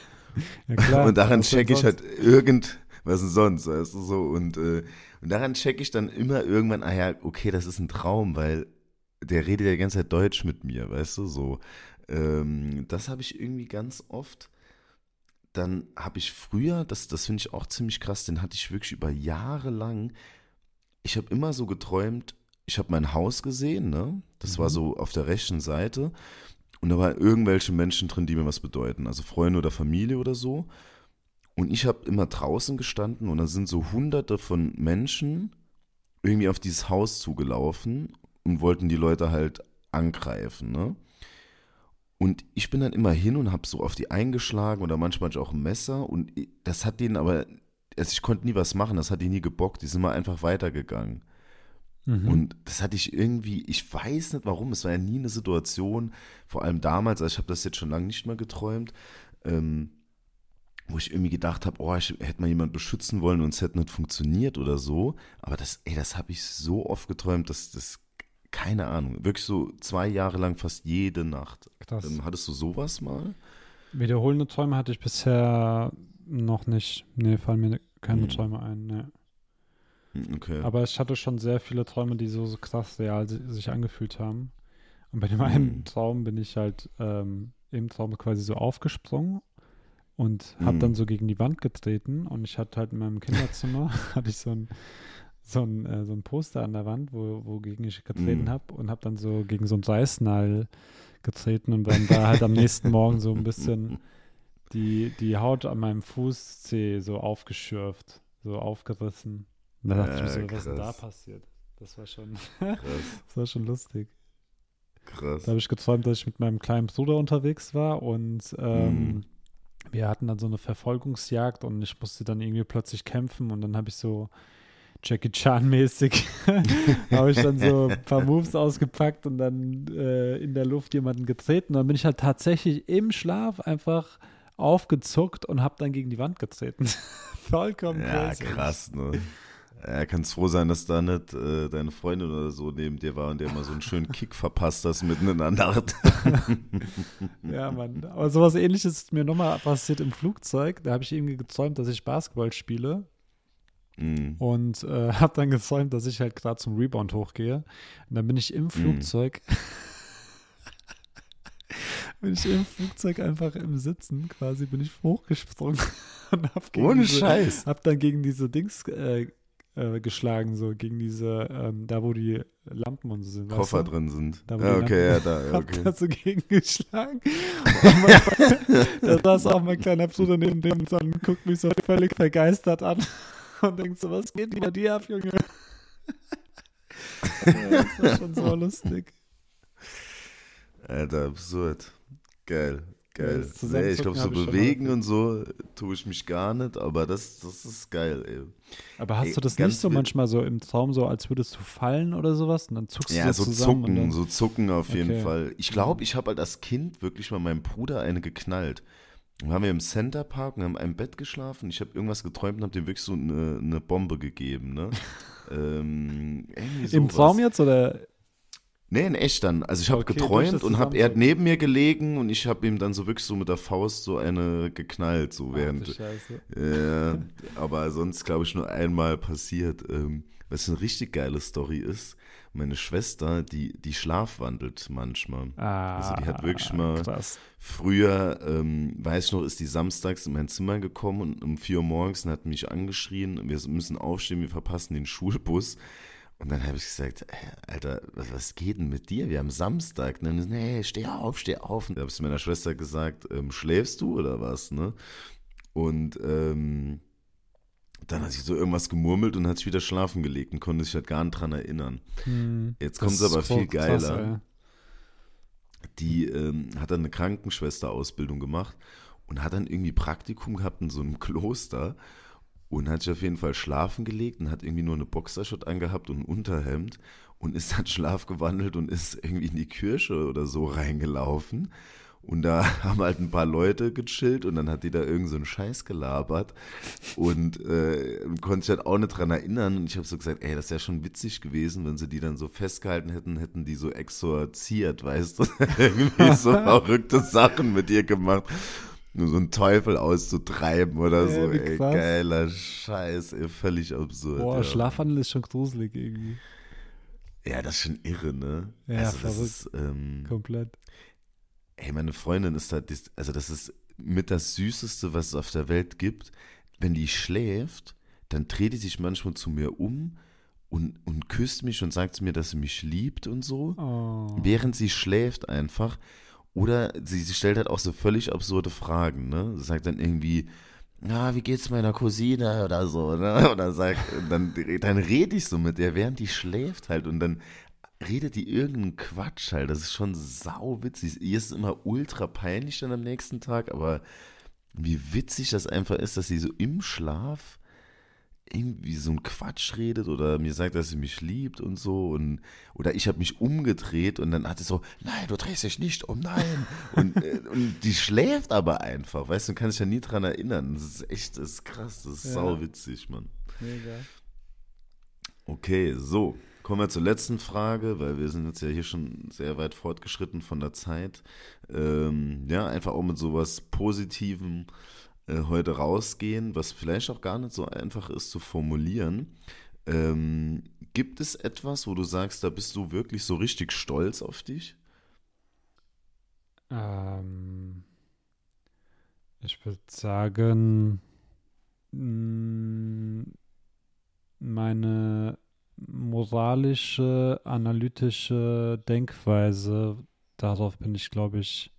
Ja, klar. und daran checke ich halt irgend, was denn sonst, weißt du, so. Und, äh, und daran checke ich dann immer irgendwann, ah ja, okay, das ist ein Traum, weil der redet ja die ganze Zeit Deutsch mit mir, weißt du, so. Ähm, das habe ich irgendwie ganz oft. Dann habe ich früher, das, das finde ich auch ziemlich krass, den hatte ich wirklich über Jahre lang. Ich habe immer so geträumt, ich habe mein Haus gesehen, ne? Das war Mhm. so auf der rechten Seite. Und da waren irgendwelche Menschen drin, die mir was bedeuten. Also Freunde oder Familie oder so. Und ich habe immer draußen gestanden und da sind so hunderte von Menschen irgendwie auf dieses Haus zugelaufen und wollten die Leute halt angreifen, ne? Und ich bin dann immer hin und habe so auf die eingeschlagen oder manchmal auch ein Messer und das hat denen aber, also ich konnte nie was machen, das hat die nie gebockt, die sind mal einfach weitergegangen. Mhm. Und das hatte ich irgendwie, ich weiß nicht warum, es war ja nie eine Situation, vor allem damals, also ich habe das jetzt schon lange nicht mehr geträumt, ähm, wo ich irgendwie gedacht habe, oh, ich hätte mal jemand beschützen wollen und es hätte nicht funktioniert oder so. Aber das, ey, das habe ich so oft geträumt, dass das, keine Ahnung, wirklich so zwei Jahre lang fast jede Nacht. Krass. Ähm, hattest du sowas mal? Wiederholende Träume hatte ich bisher noch nicht. Nee, fallen mir keine Mhm. Träume ein. Nee. Hm, Okay. Aber ich hatte schon sehr viele Träume, die so, so krass real si- sich angefühlt haben. Und bei dem Mhm. einen Traum bin ich halt ähm, im Traum quasi so aufgesprungen und habe Mhm. dann so gegen die Wand getreten. Und ich hatte halt in meinem Kinderzimmer hatte ich so ein, so ein, äh, so ein Poster an der Wand, wo, wogegen ich getreten Mhm. habe und habe dann so gegen so ein Reißnall getreten und dann war halt am nächsten Morgen so ein bisschen die, die Haut an meinem Fußzeh so aufgeschürft, so aufgerissen. Und da dachte ich mir so, Äh, was ist denn da krass. passiert? Das war schon, Krass, das war schon lustig. krass. Da habe ich geträumt, dass ich mit meinem kleinen Bruder unterwegs war und ähm, Mhm. wir hatten dann so eine Verfolgungsjagd und ich musste dann irgendwie plötzlich kämpfen und dann habe ich so Jackie Chan-mäßig habe ich dann so ein paar Moves ausgepackt und dann äh, in der Luft jemanden getreten. Und dann bin ich halt tatsächlich im Schlaf einfach aufgezuckt und habe dann gegen die Wand getreten. Vollkommen Ja, crazy. krass, ne? Ja, kannst froh sein, dass da nicht äh, deine Freundin oder so neben dir war und der mal so einen schönen Kick verpasst hast mitten in der Nacht. Ja, Mann. Aber sowas ähnliches ist mir nochmal passiert im Flugzeug. Da habe ich irgendwie geträumt, dass ich Basketball spiele Mhm. und äh, habe dann geträumt, dass ich halt gerade zum Rebound hochgehe. Und dann bin ich im Flugzeug. bin ich im Flugzeug einfach im Sitzen quasi, bin ich hochgesprungen und hab gegen Ohne diese, Scheiß. hab dann gegen diese Dings äh, äh, geschlagen, so gegen diese, ähm, da wo die Lampen und so sind. weißt Koffer du? drin sind. Da, ja, okay, ja, da, ja, hab okay. da so gegen geschlagen. Da saß auch mein kleiner Bruder neben dem und dann guckt mich so völlig vergeistert an und denkt so, was geht bei dir ab, Junge? ja, das war schon so lustig. Alter, absurd. Geil, geil. Nee, ich glaube, so bewegen und so tue ich mich gar nicht, aber das, das ist geil, ey. Aber hast Ey, du das nicht so manchmal so im Traum, so als würdest du fallen oder sowas? Und dann zuckst Ja, du so zusammen und zucken, dann, so zucken auf jeden Okay. Fall. Ich glaube, ich habe halt als Kind wirklich mal meinem Bruder eine geknallt. Dann waren wir im Centerpark und haben in einem Bett geschlafen. Ich habe irgendwas geträumt und habe dem wirklich so eine, eine Bombe gegeben, ne? ähm, Im. Traum jetzt oder? Nee, in echt dann. Also ich habe Okay, geträumt und hab, er neben mir gelegen und ich habe ihm dann so wirklich so mit der Faust so eine geknallt, so Ach, während. Scheiße. Ja, aber sonst glaube ich nur einmal passiert. Ähm, was eine richtig geile Story ist, meine Schwester, die, die schlafwandelt manchmal. Ah, Also die hat wirklich mal- Krass. Früher, ähm, weiß ich noch, ist die samstags in mein Zimmer gekommen und um 4 Uhr morgens und hat mich angeschrien, wir müssen aufstehen, wir verpassen den Schulbus. Und dann habe ich gesagt, äh, Alter, was, was geht denn mit dir? Wir haben Samstag. Und dann, nee, steh auf, steh auf. Und da habe ich zu meiner Schwester gesagt, ähm, schläfst du oder was? Ne? Und ähm, dann hat sie so irgendwas gemurmelt und hat sich wieder schlafen gelegt und konnte sich halt gar nicht dran erinnern. Hm, Jetzt kommt es aber viel geiler. ey. die ähm, hat dann eine Krankenschwesterausbildung gemacht und hat dann irgendwie Praktikum gehabt in so einem Kloster und hat sich auf jeden Fall schlafen gelegt und hat irgendwie nur eine Boxershot angehabt und ein Unterhemd und ist dann schlafgewandelt und ist irgendwie in die Kirche oder so reingelaufen. Und da haben halt ein paar Leute gechillt und dann hat die da irgend so einen Scheiß gelabert und äh, konnte sich halt auch nicht dran erinnern. Und ich habe so gesagt, ey, das wäre schon witzig gewesen, wenn sie die dann so festgehalten hätten, hätten die so exorziert, weißt du? Irgendwie so verrückte Sachen mit ihr gemacht. Nur so einen Teufel auszutreiben oder so, wie ey, geiler Scheiß, ey, völlig absurd. Boah, ja. Schlafwandel ist schon gruselig irgendwie. Ja, das ist schon irre, ne? Ja, also das ist, ähm, Komplett. Ey, meine Freundin ist halt, dis- also das ist mit das Süßeste, was es auf der Welt gibt. Wenn die schläft, dann dreht die sich manchmal zu mir um und, und küsst mich und sagt zu mir, dass sie mich liebt und so, Oh. während sie schläft einfach. Oder sie, sie stellt halt auch so völlig absurde Fragen, ne? Sie sagt dann irgendwie, na, wie geht's meiner Cousine oder so, ne? Oder sagt, dann, dann rede ich so mit der, während die schläft halt und dann redet die irgendeinen Quatsch halt. Das ist schon sau witzig. Ihr ist es immer ultra peinlich dann am nächsten Tag, aber wie witzig das einfach ist, dass sie so im Schlaf irgendwie so ein Quatsch redet oder mir sagt, dass sie mich liebt und so und oder ich habe mich umgedreht und dann hat sie so, nein, du drehst dich nicht um, nein und, äh, und die schläft aber einfach, weißt du, kann sich ja nie dran erinnern. Das ist echt, das ist krass, das ist Ja. sau witzig, Mann. Mega. Okay, so. Kommen wir zur letzten Frage, weil wir sind jetzt ja hier schon sehr weit fortgeschritten von der Zeit. Ähm, ja, einfach auch mit sowas Positivem äh, heute rausgehen, was vielleicht auch gar nicht so einfach ist zu formulieren. Ähm, gibt es etwas, wo du sagst, da bist du wirklich so richtig stolz auf dich? Ähm, ich würde sagen, mh, meine moralische, analytische Denkweise, darauf bin ich, glaube ich,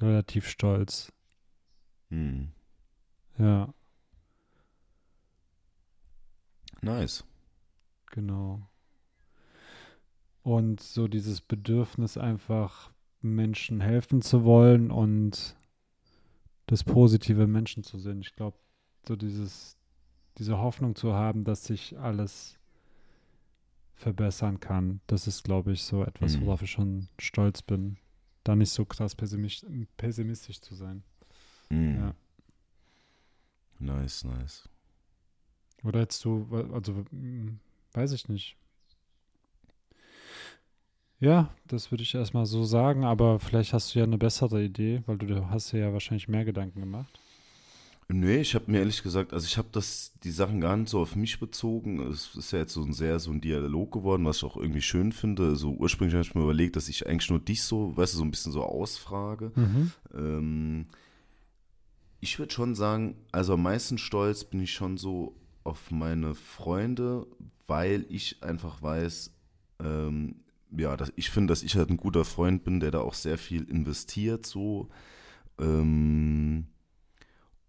relativ stolz. Hm. Ja, Nice. genau. Und so dieses Bedürfnis einfach Menschen helfen zu wollen und das Positive Menschen zu sehen. Ich glaube, so dieses, diese Hoffnung zu haben, dass sich alles verbessern kann, das ist, glaube ich, so etwas, Mhm. worauf ich schon stolz bin. Da nicht so krass pessimistisch, pessimistisch zu sein. Mhm. Ja. Nice, nice. Oder hättest du, also mm, weiß ich nicht. Ja, das würde ich erstmal so sagen, aber vielleicht hast du ja eine bessere Idee, weil du hast dir ja wahrscheinlich mehr Gedanken gemacht. Nee, ich habe mir ehrlich gesagt, also ich habe das, die Sachen gar nicht so auf mich bezogen. Es ist ja jetzt so ein sehr so ein Dialog geworden, was ich auch irgendwie schön finde. So ursprünglich habe ich mir überlegt, dass ich eigentlich nur dich so, weißt du, so ein bisschen so ausfrage. Ähm, ich würde schon sagen, also am meisten stolz bin ich schon so auf meine Freunde, weil ich einfach weiß, ähm, ja, dass ich finde, dass ich halt ein guter Freund bin, der da auch sehr viel investiert, so. Ähm,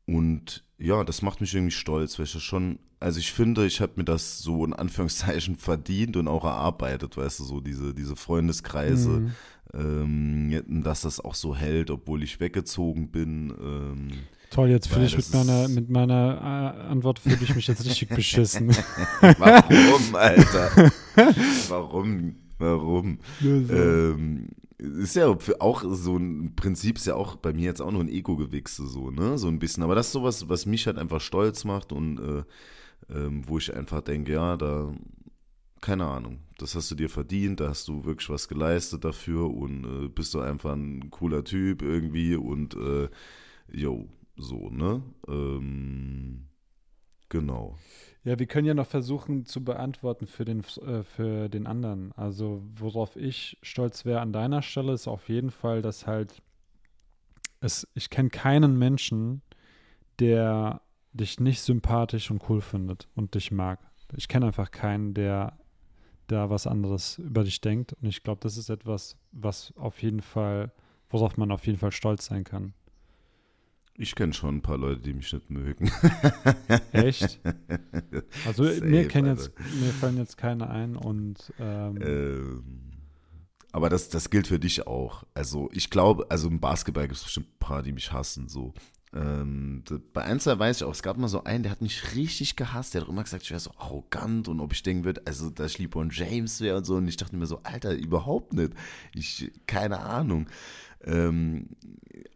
und ja, das macht mich irgendwie stolz, weil ich das schon, also ich finde, ich habe mir das so in Anführungszeichen verdient und auch erarbeitet, weißt du, so diese, diese Freundeskreise, Mhm. ähm, dass das auch so hält, obwohl ich weggezogen bin. Ähm, Toll, jetzt fühle ich mit meiner, mit meiner äh, Antwort fühle ich mich jetzt richtig beschissen. Warum, Alter? Warum? Warum? Ähm, ist ja auch so ein Prinzip, ist ja auch bei mir jetzt auch nur ein Ego-Gewichse, so, ne? So ein bisschen. Aber das ist sowas, was mich halt einfach stolz macht und äh, ähm, wo ich einfach denke, ja, da, keine Ahnung, das hast du dir verdient, da hast du wirklich was geleistet dafür und äh, bist du einfach ein cooler Typ irgendwie und äh, jo, so, ne? Ähm, genau. Ja, wir können ja noch versuchen zu beantworten für den, äh, für den anderen. Also, worauf ich stolz wäre an deiner Stelle, ist auf jeden Fall, dass halt es, ich kenne keinen Menschen, der dich nicht sympathisch und cool findet und dich mag. Ich kenne einfach keinen, der da was anderes über dich denkt. Und ich glaube, das ist etwas, was auf jeden Fall, worauf man auf jeden Fall stolz sein kann. Ich kenne schon ein paar Leute, die mich nicht mögen. Echt? Also Safe, mir, jetzt, mir fallen jetzt keine ein und ähm, Ähm, aber das, das gilt für dich auch. Also ich glaube, also im Basketball gibt es bestimmt ein paar, die mich hassen. So. Ähm, bei ein, zwei weiß ich auch, es gab mal so einen, der hat mich richtig gehasst. Der hat auch immer gesagt, ich wäre so arrogant und ob ich denken würde, also dass ich LeBron James wäre und so. Und ich dachte mir so, Alter, überhaupt nicht. Ich, keine Ahnung. Ähm,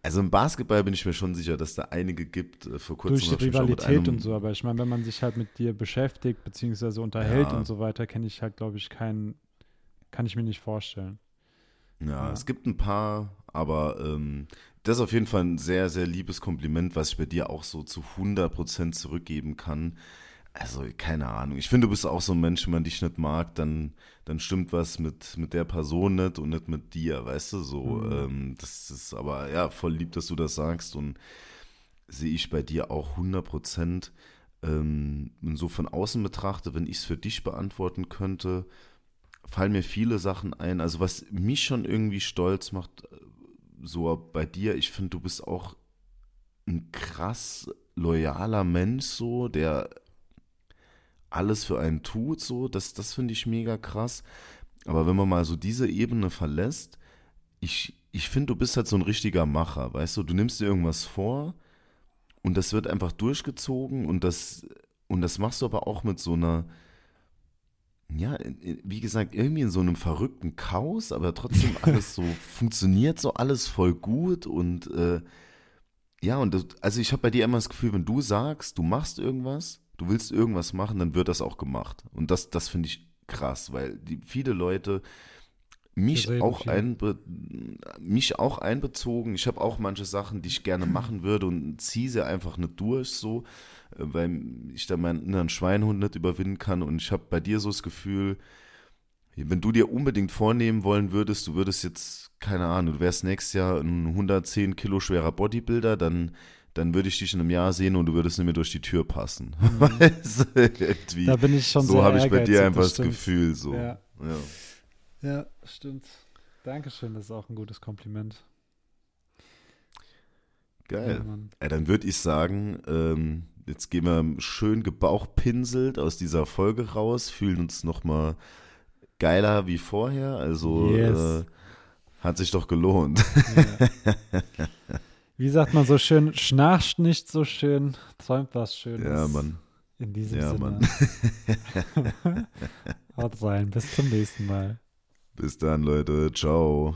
also im Basketball bin ich mir schon sicher, dass da einige gibt. Äh, Vor kurzem durch die Rivalität und so, aber ich meine, wenn man sich halt mit dir beschäftigt, beziehungsweise unterhält Ja. und so weiter, kenne ich halt, glaube ich, keinen, kann ich mir nicht vorstellen. Ja, Ja. es gibt ein paar, aber ähm, das ist auf jeden Fall ein sehr, sehr liebes Kompliment, was ich bei dir auch so zu 100% zurückgeben kann. Also, keine Ahnung. Ich finde, du bist auch so ein Mensch, wenn man dich nicht mag, dann, dann stimmt was mit, mit der Person nicht und nicht mit dir, weißt du, so. Mhm. Ähm, das ist aber, ja, voll lieb, dass du das sagst und sehe ich bei dir auch 100%. Ähm, so von außen betrachtet, wenn ich es für dich beantworten könnte, fallen mir viele Sachen ein. Also was mich schon irgendwie stolz macht, äh, so bei dir, ich finde, du bist auch ein krass loyaler Mensch, so, der alles für einen tut, so, das, das finde ich mega krass. Aber wenn man mal so diese Ebene verlässt, ich, ich finde, du bist halt so ein richtiger Macher, weißt du, du nimmst dir irgendwas vor und das wird einfach durchgezogen und das, und das machst du aber auch mit so einer, ja, wie gesagt, irgendwie in so einem verrückten Chaos, aber trotzdem alles so funktioniert so alles voll gut und äh, ja, und das, also ich habe bei dir immer das Gefühl, wenn du sagst, du machst irgendwas, du willst irgendwas machen, dann wird das auch gemacht. Und das, das finde ich krass, weil die, viele Leute mich auch, viel. einbe, mich auch einbezogen. Ich habe auch manche Sachen, die ich gerne machen würde und ziehe sie einfach nicht durch, so, äh, weil ich da meinen inneren Schweinhund nicht überwinden kann. Und ich habe bei dir so das Gefühl, wenn du dir unbedingt vornehmen wollen würdest, du würdest jetzt, keine Ahnung, du wärst nächstes Jahr ein 110 Kilo schwerer Bodybuilder, dann, dann würde ich dich in einem Jahr sehen und du würdest nicht mehr durch die Tür passen. Weißt du, irgendwie. Mhm. Da bin ich schon so sehr habe ich bei dir einfach das stimmt. Gefühl. So. Ja. Ja. Ja, stimmt. Dankeschön, das ist auch ein gutes Kompliment. Ja, Geil. Mann. Ja, dann würde ich sagen, ähm, jetzt gehen wir schön gebauchpinselt aus dieser Folge raus, fühlen uns nochmal geiler wie vorher. Also Yes. äh, hat sich doch gelohnt. Ja. Wie sagt man so schön, schnarcht nicht so schön, träumt was Schönes. Ja, Mann. In diesem Ja, Sinne. Mann. Haut rein, bis zum nächsten Mal. Bis dann, Leute. Ciao.